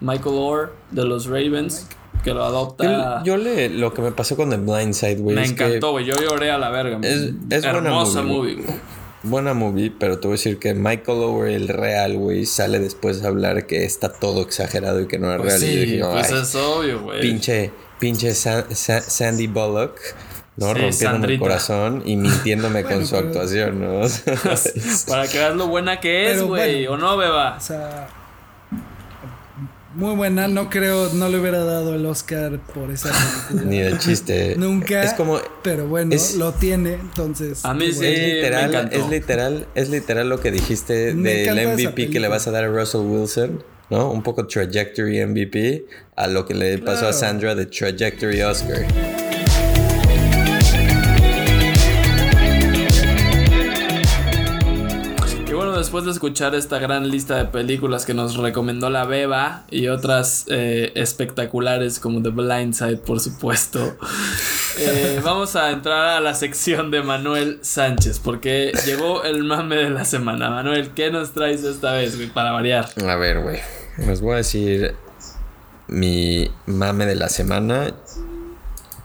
Michael Orr, de los Ravens. Que lo adopta. Yo, le. Lo que me pasó con The Blind Side, güey. Me encantó, güey. Yo lloré a la verga. Es, es Hermosa movie, güey. Buena movie, pero te voy a decir que Michael Ower, el real, güey, sale después a hablar que está todo exagerado y que no es pues real. Sí, pues es obvio, güey. Pinche pinche Sandy Bullock. ¿no? Rompiéndome el corazón y mintiéndome con su actuación, ¿no? Para que veas lo buena que es, güey, ¿o no, beba? O sea, muy buena, no creo, no le hubiera dado el Oscar por esa película. Ni de chiste. Nunca. Es como. Pero bueno, lo tiene, entonces. A mí sí. Es literal, es literal, es literal lo que dijiste del MVP que le vas a dar a Russell Wilson. ¿no? Un poco trajectory MVP a lo que le pasó a Sandra de trajectory Oscar. Después de escuchar esta gran lista de películas que nos recomendó la Beba y otras eh, espectaculares como The Blind Side, por supuesto, eh, vamos a entrar a la sección de Manuel Sánchez, porque llegó el mame de la semana. Manuel, ¿qué nos traes esta vez, para variar? A ver, güey. Les voy a decir mi mame de la semana.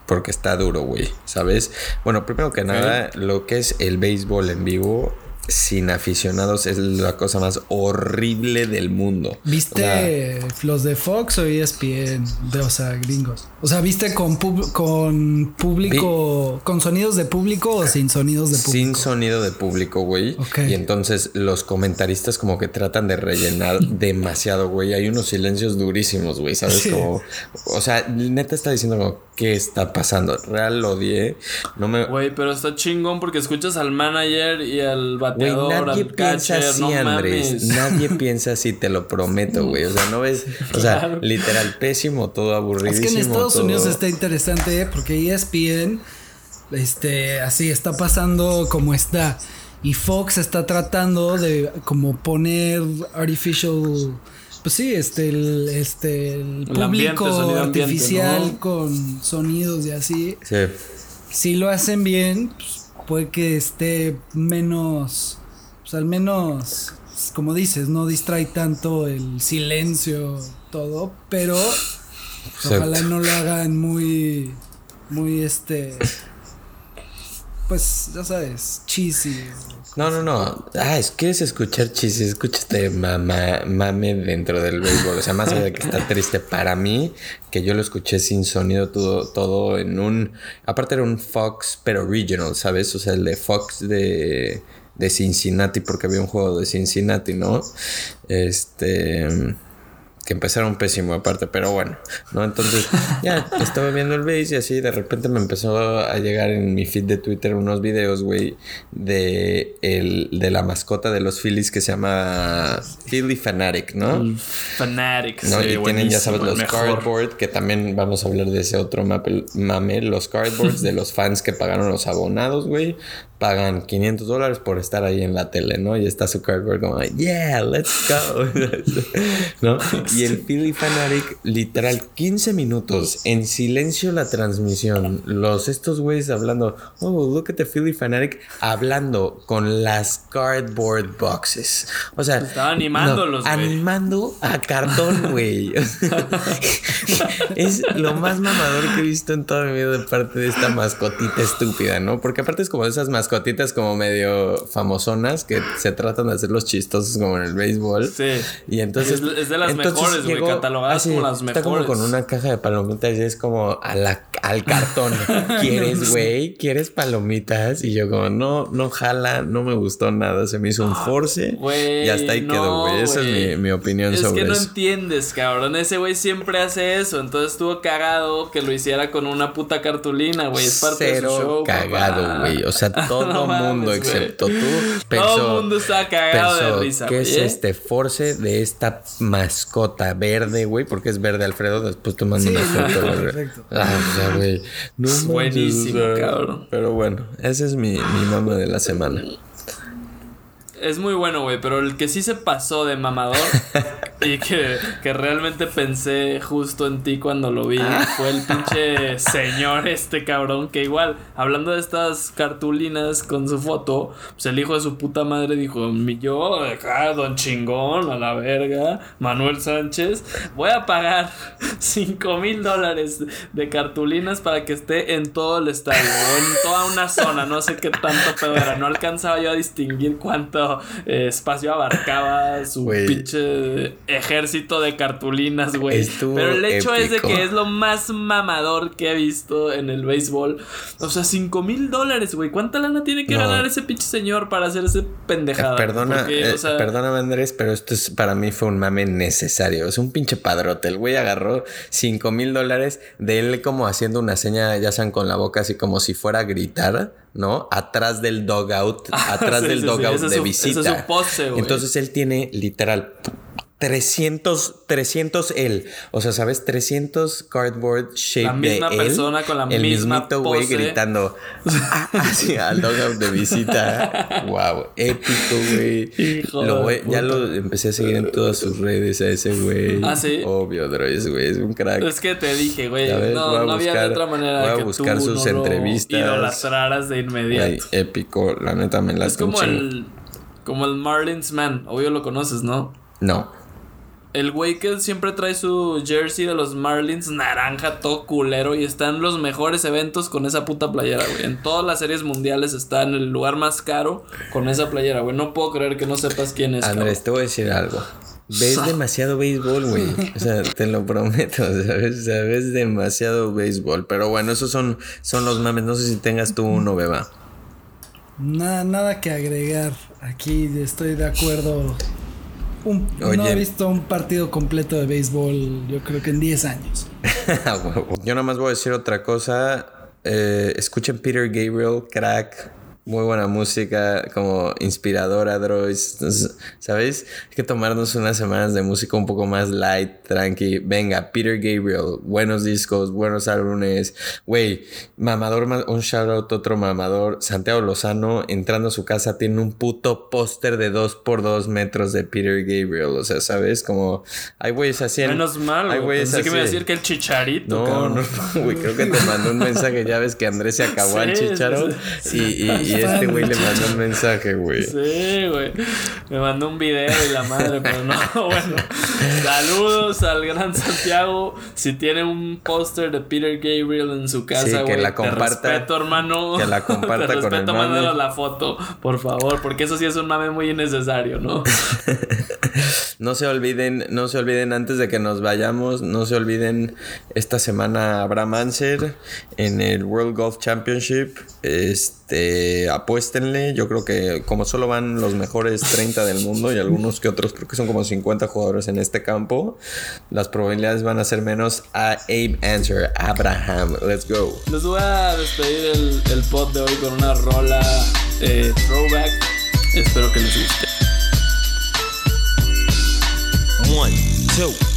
Porque está duro, güey. ¿Sabes? Bueno, primero que nada, lo que es el béisbol en vivo sin aficionados es la cosa más horrible del mundo. ¿Viste los de Fox o ESPN? De, o sea, gringos. O sea, ¿viste con, con público, con sonidos de público o sin sonidos de público? Sin sonido de público, güey. Y entonces los comentaristas como que tratan de rellenar demasiado, güey. Hay unos silencios durísimos, güey, ¿sabes? Como, o sea, neta está diciendo como, ¿qué está pasando? Real lo odié. No me... Güey, pero está chingón porque escuchas al manager y al nadie piensa así, Andrés. Nadie piensa así, te lo prometo, güey. O sea, no ves. O sea, literal, pésimo, todo aburridísimo. Es que en Estados Unidos está interesante, ¿eh? porque ESPN, este, así está pasando como está. Y Fox está tratando de como poner artificial. Pues sí, este, el, este, el, público artificial con sonidos y así. Sí. Si lo hacen bien, pues, puede que esté menos, pues al menos, como dices, no distrae tanto el silencio, todo, pero ojalá no lo hagan muy, muy este, pues ya sabes, cheesy. No, no, no. Ah, es que es escuchar cheesy, escúchate mama, mame dentro del béisbol. O sea, más allá de que está triste para mí, que yo lo escuché sin sonido todo, todo en un. Aparte era un Fox, pero regional, ¿sabes? O sea, el de Fox de, de Cincinnati, porque había un juego de Cincinnati, ¿no? Este que empezaron pésimo aparte, pero bueno, ¿no? Entonces ya estaba viendo el base y así de repente me empezó a llegar en mi feed de Twitter unos videos, güey, de, el, de la mascota de los Phillies que se llama Philly Fanatic, ¿no? Fanatic, ¿no? y tienen, ya sabes, los cardboard, que también vamos a hablar de ese otro mame, los cardboards de los fans que pagaron los abonados, güey pagan 500 dólares por estar ahí en la tele, ¿no? Y está su cardboard como, yeah, let's go. ¿No? Y el Philly Fanatic, literal, 15 minutos en silencio la transmisión. Los estos güeyes hablando, oh, look at the Philly Fanatic, hablando con las cardboard boxes. O sea, estaba animándolos, Animando a cartón, güey. es lo más mamador que he visto en toda mi vida de parte de esta mascotita estúpida, ¿no? Porque aparte es como de esas mascotitas mascotitas como medio famosonas que se tratan de hacer los chistosos como en el béisbol. Sí. Y entonces. Es, de las mejores, güey, catalogadas como las mejores. Está como con una caja de palomitas y es como a la, al cartón. ¿Quieres, güey? ¿Quieres palomitas? Y yo, como, no, no jala, no me gustó nada. Se me hizo un ah, force. y hasta ahí quedó, güey. Esa es mi, opinión sobre eso. Es que no entiendes, cabrón. Ese güey siempre hace eso. Entonces estuvo cagado que lo hiciera con una puta cartulina, güey. Es parte de su show. cagado, güey. O sea, todo todo el mundo, excepto tú, pensó. Todo el mundo estaba cagado de risa. ¿Qué es este force de esta mascota verde, güey? Porque es verde, Alfredo. Después te mando una foto. Perfecto. Ah, o sea, güey. No Buenísimo, cabrón. Pero bueno, ese es mi, mi mama de la semana. Es muy bueno, güey, pero el que sí se pasó de mamador y que, que, realmente pensé justo en ti cuando lo vi. Fue el pinche señor este cabrón que igual, hablando de estas cartulinas con su foto, pues el hijo de su puta madre dijo, mi yo, acá, don chingón, a la verga, Manuel Sánchez, voy a pagar 5 mil dólares de cartulinas para que esté en todo el estadio, en toda una zona, no sé qué tanto pedo era, no alcanzaba yo a distinguir cuánto eh, espacio abarcaba su pinche ejército de cartulinas, güey. Pero el hecho es de que es lo más mamador que he visto en el béisbol. O sea, 5 mil dólares, güey. ¿Cuánta lana tiene que ganar ese pinche señor para hacer ese pendejada? Eh, perdona, eh, perdóname, Andrés, pero esto es, para mí fue un mame necesario. Es un pinche padrote. El güey agarró 5 mil dólares de él como haciendo una seña, ya sean con la boca, así como si fuera a gritar ¿no? Atrás del dogout, atrás del dogout de visita. Entonces él tiene literal 300, 300 él. O sea, ¿sabes? 300 cardboard shape la misma persona con la el misma mismito güey gritando así al dogout de visita. wow, épico, güey. Ya lo empecé a seguir en todas sus redes a ese güey. Ah, sí. Obvio, Drois, güey, es un crack. Es que te dije, güey, no, no había de otra manera voy a buscar sus no entrevistas. idolatraras de inmediato. épico, la neta me la Es como el como el Marlins Man, obvio lo conoces, ¿no? No. El güey que siempre trae su jersey de los Marlins naranja, todo culero. Y está en los mejores eventos con esa puta playera, güey. En todas las series mundiales está en el lugar más caro con esa playera, güey. No puedo creer que no sepas quién es. Andrés, te voy a decir algo. Ves demasiado béisbol, güey. O sea, te lo prometo, ¿sabes? O sea, ves demasiado béisbol. Pero bueno, esos son, son los mames. No sé si tengas tú uno, beba. Nada, nada que agregar. Aquí estoy de acuerdo no he visto un partido completo de béisbol, yo creo que en 10 años. yo nada más voy a decir otra cosa. Eh, escuchen Peter Gabriel, crack muy buena música, como inspiradora, Droids. ¿Sabéis? Hay que tomarnos unas semanas de música un poco más light, tranqui. Venga, Peter Gabriel, buenos discos, buenos álbumes. Güey, mamador, un shout out, otro mamador. Santiago Lozano, entrando a su casa, tiene un puto póster de 2 por 2 metros de Peter Gabriel. O sea, ¿sabes? Como, hay güeyes así. Menos mal, hay güeyes así. que me decir que el chicharito. No, no, no, güey, creo que te mandó un mensaje. Ya ves que Andrés se acabó al chicharo. y este güey le mandó un mensaje, güey. Sí, güey. Me mandó un video y la madre, pero no, bueno. Saludos al gran Santiago. Si tiene un póster de Peter Gabriel en su casa, güey. que la comparta. Te respeto, hermano. Que la comparta te respeto, con el la foto, por favor. Porque eso sí es un mame muy innecesario, ¿no? no se olviden, no se olviden antes de que nos vayamos, no se olviden esta semana Abraham Anser en el World Golf Championship. Este este, apuéstenle. Yo creo que como solo van los mejores 30 del mundo y algunos que otros, creo que son como 50 jugadores en este campo, las probabilidades van a ser menos a Abe Answer, Abraham. Let's go. Les voy a despedir el, el pod de hoy con una rola eh, throwback. Espero que les guste. One, two.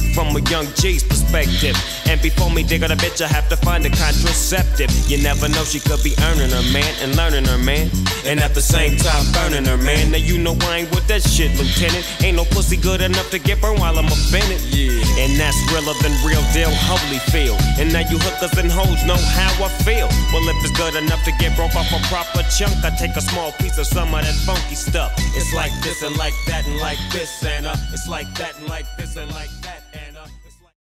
from a young G's perspective. And before me dig on a bitch, I have to find a contraceptive. You never know, she could be earning her man and learning her man. And at the same time, burning her man. Now you know I ain't with that shit, Lieutenant. Ain't no pussy good enough to get burned while I'm offended. Yeah. And that's realer than real deal, holy feel. And now you hookers and hoes know how I feel. Well, if it's good enough to get broke off a proper chunk, I take a small piece of some of that funky stuff. It's like this and like that and like this and uh, it's like that and like this and like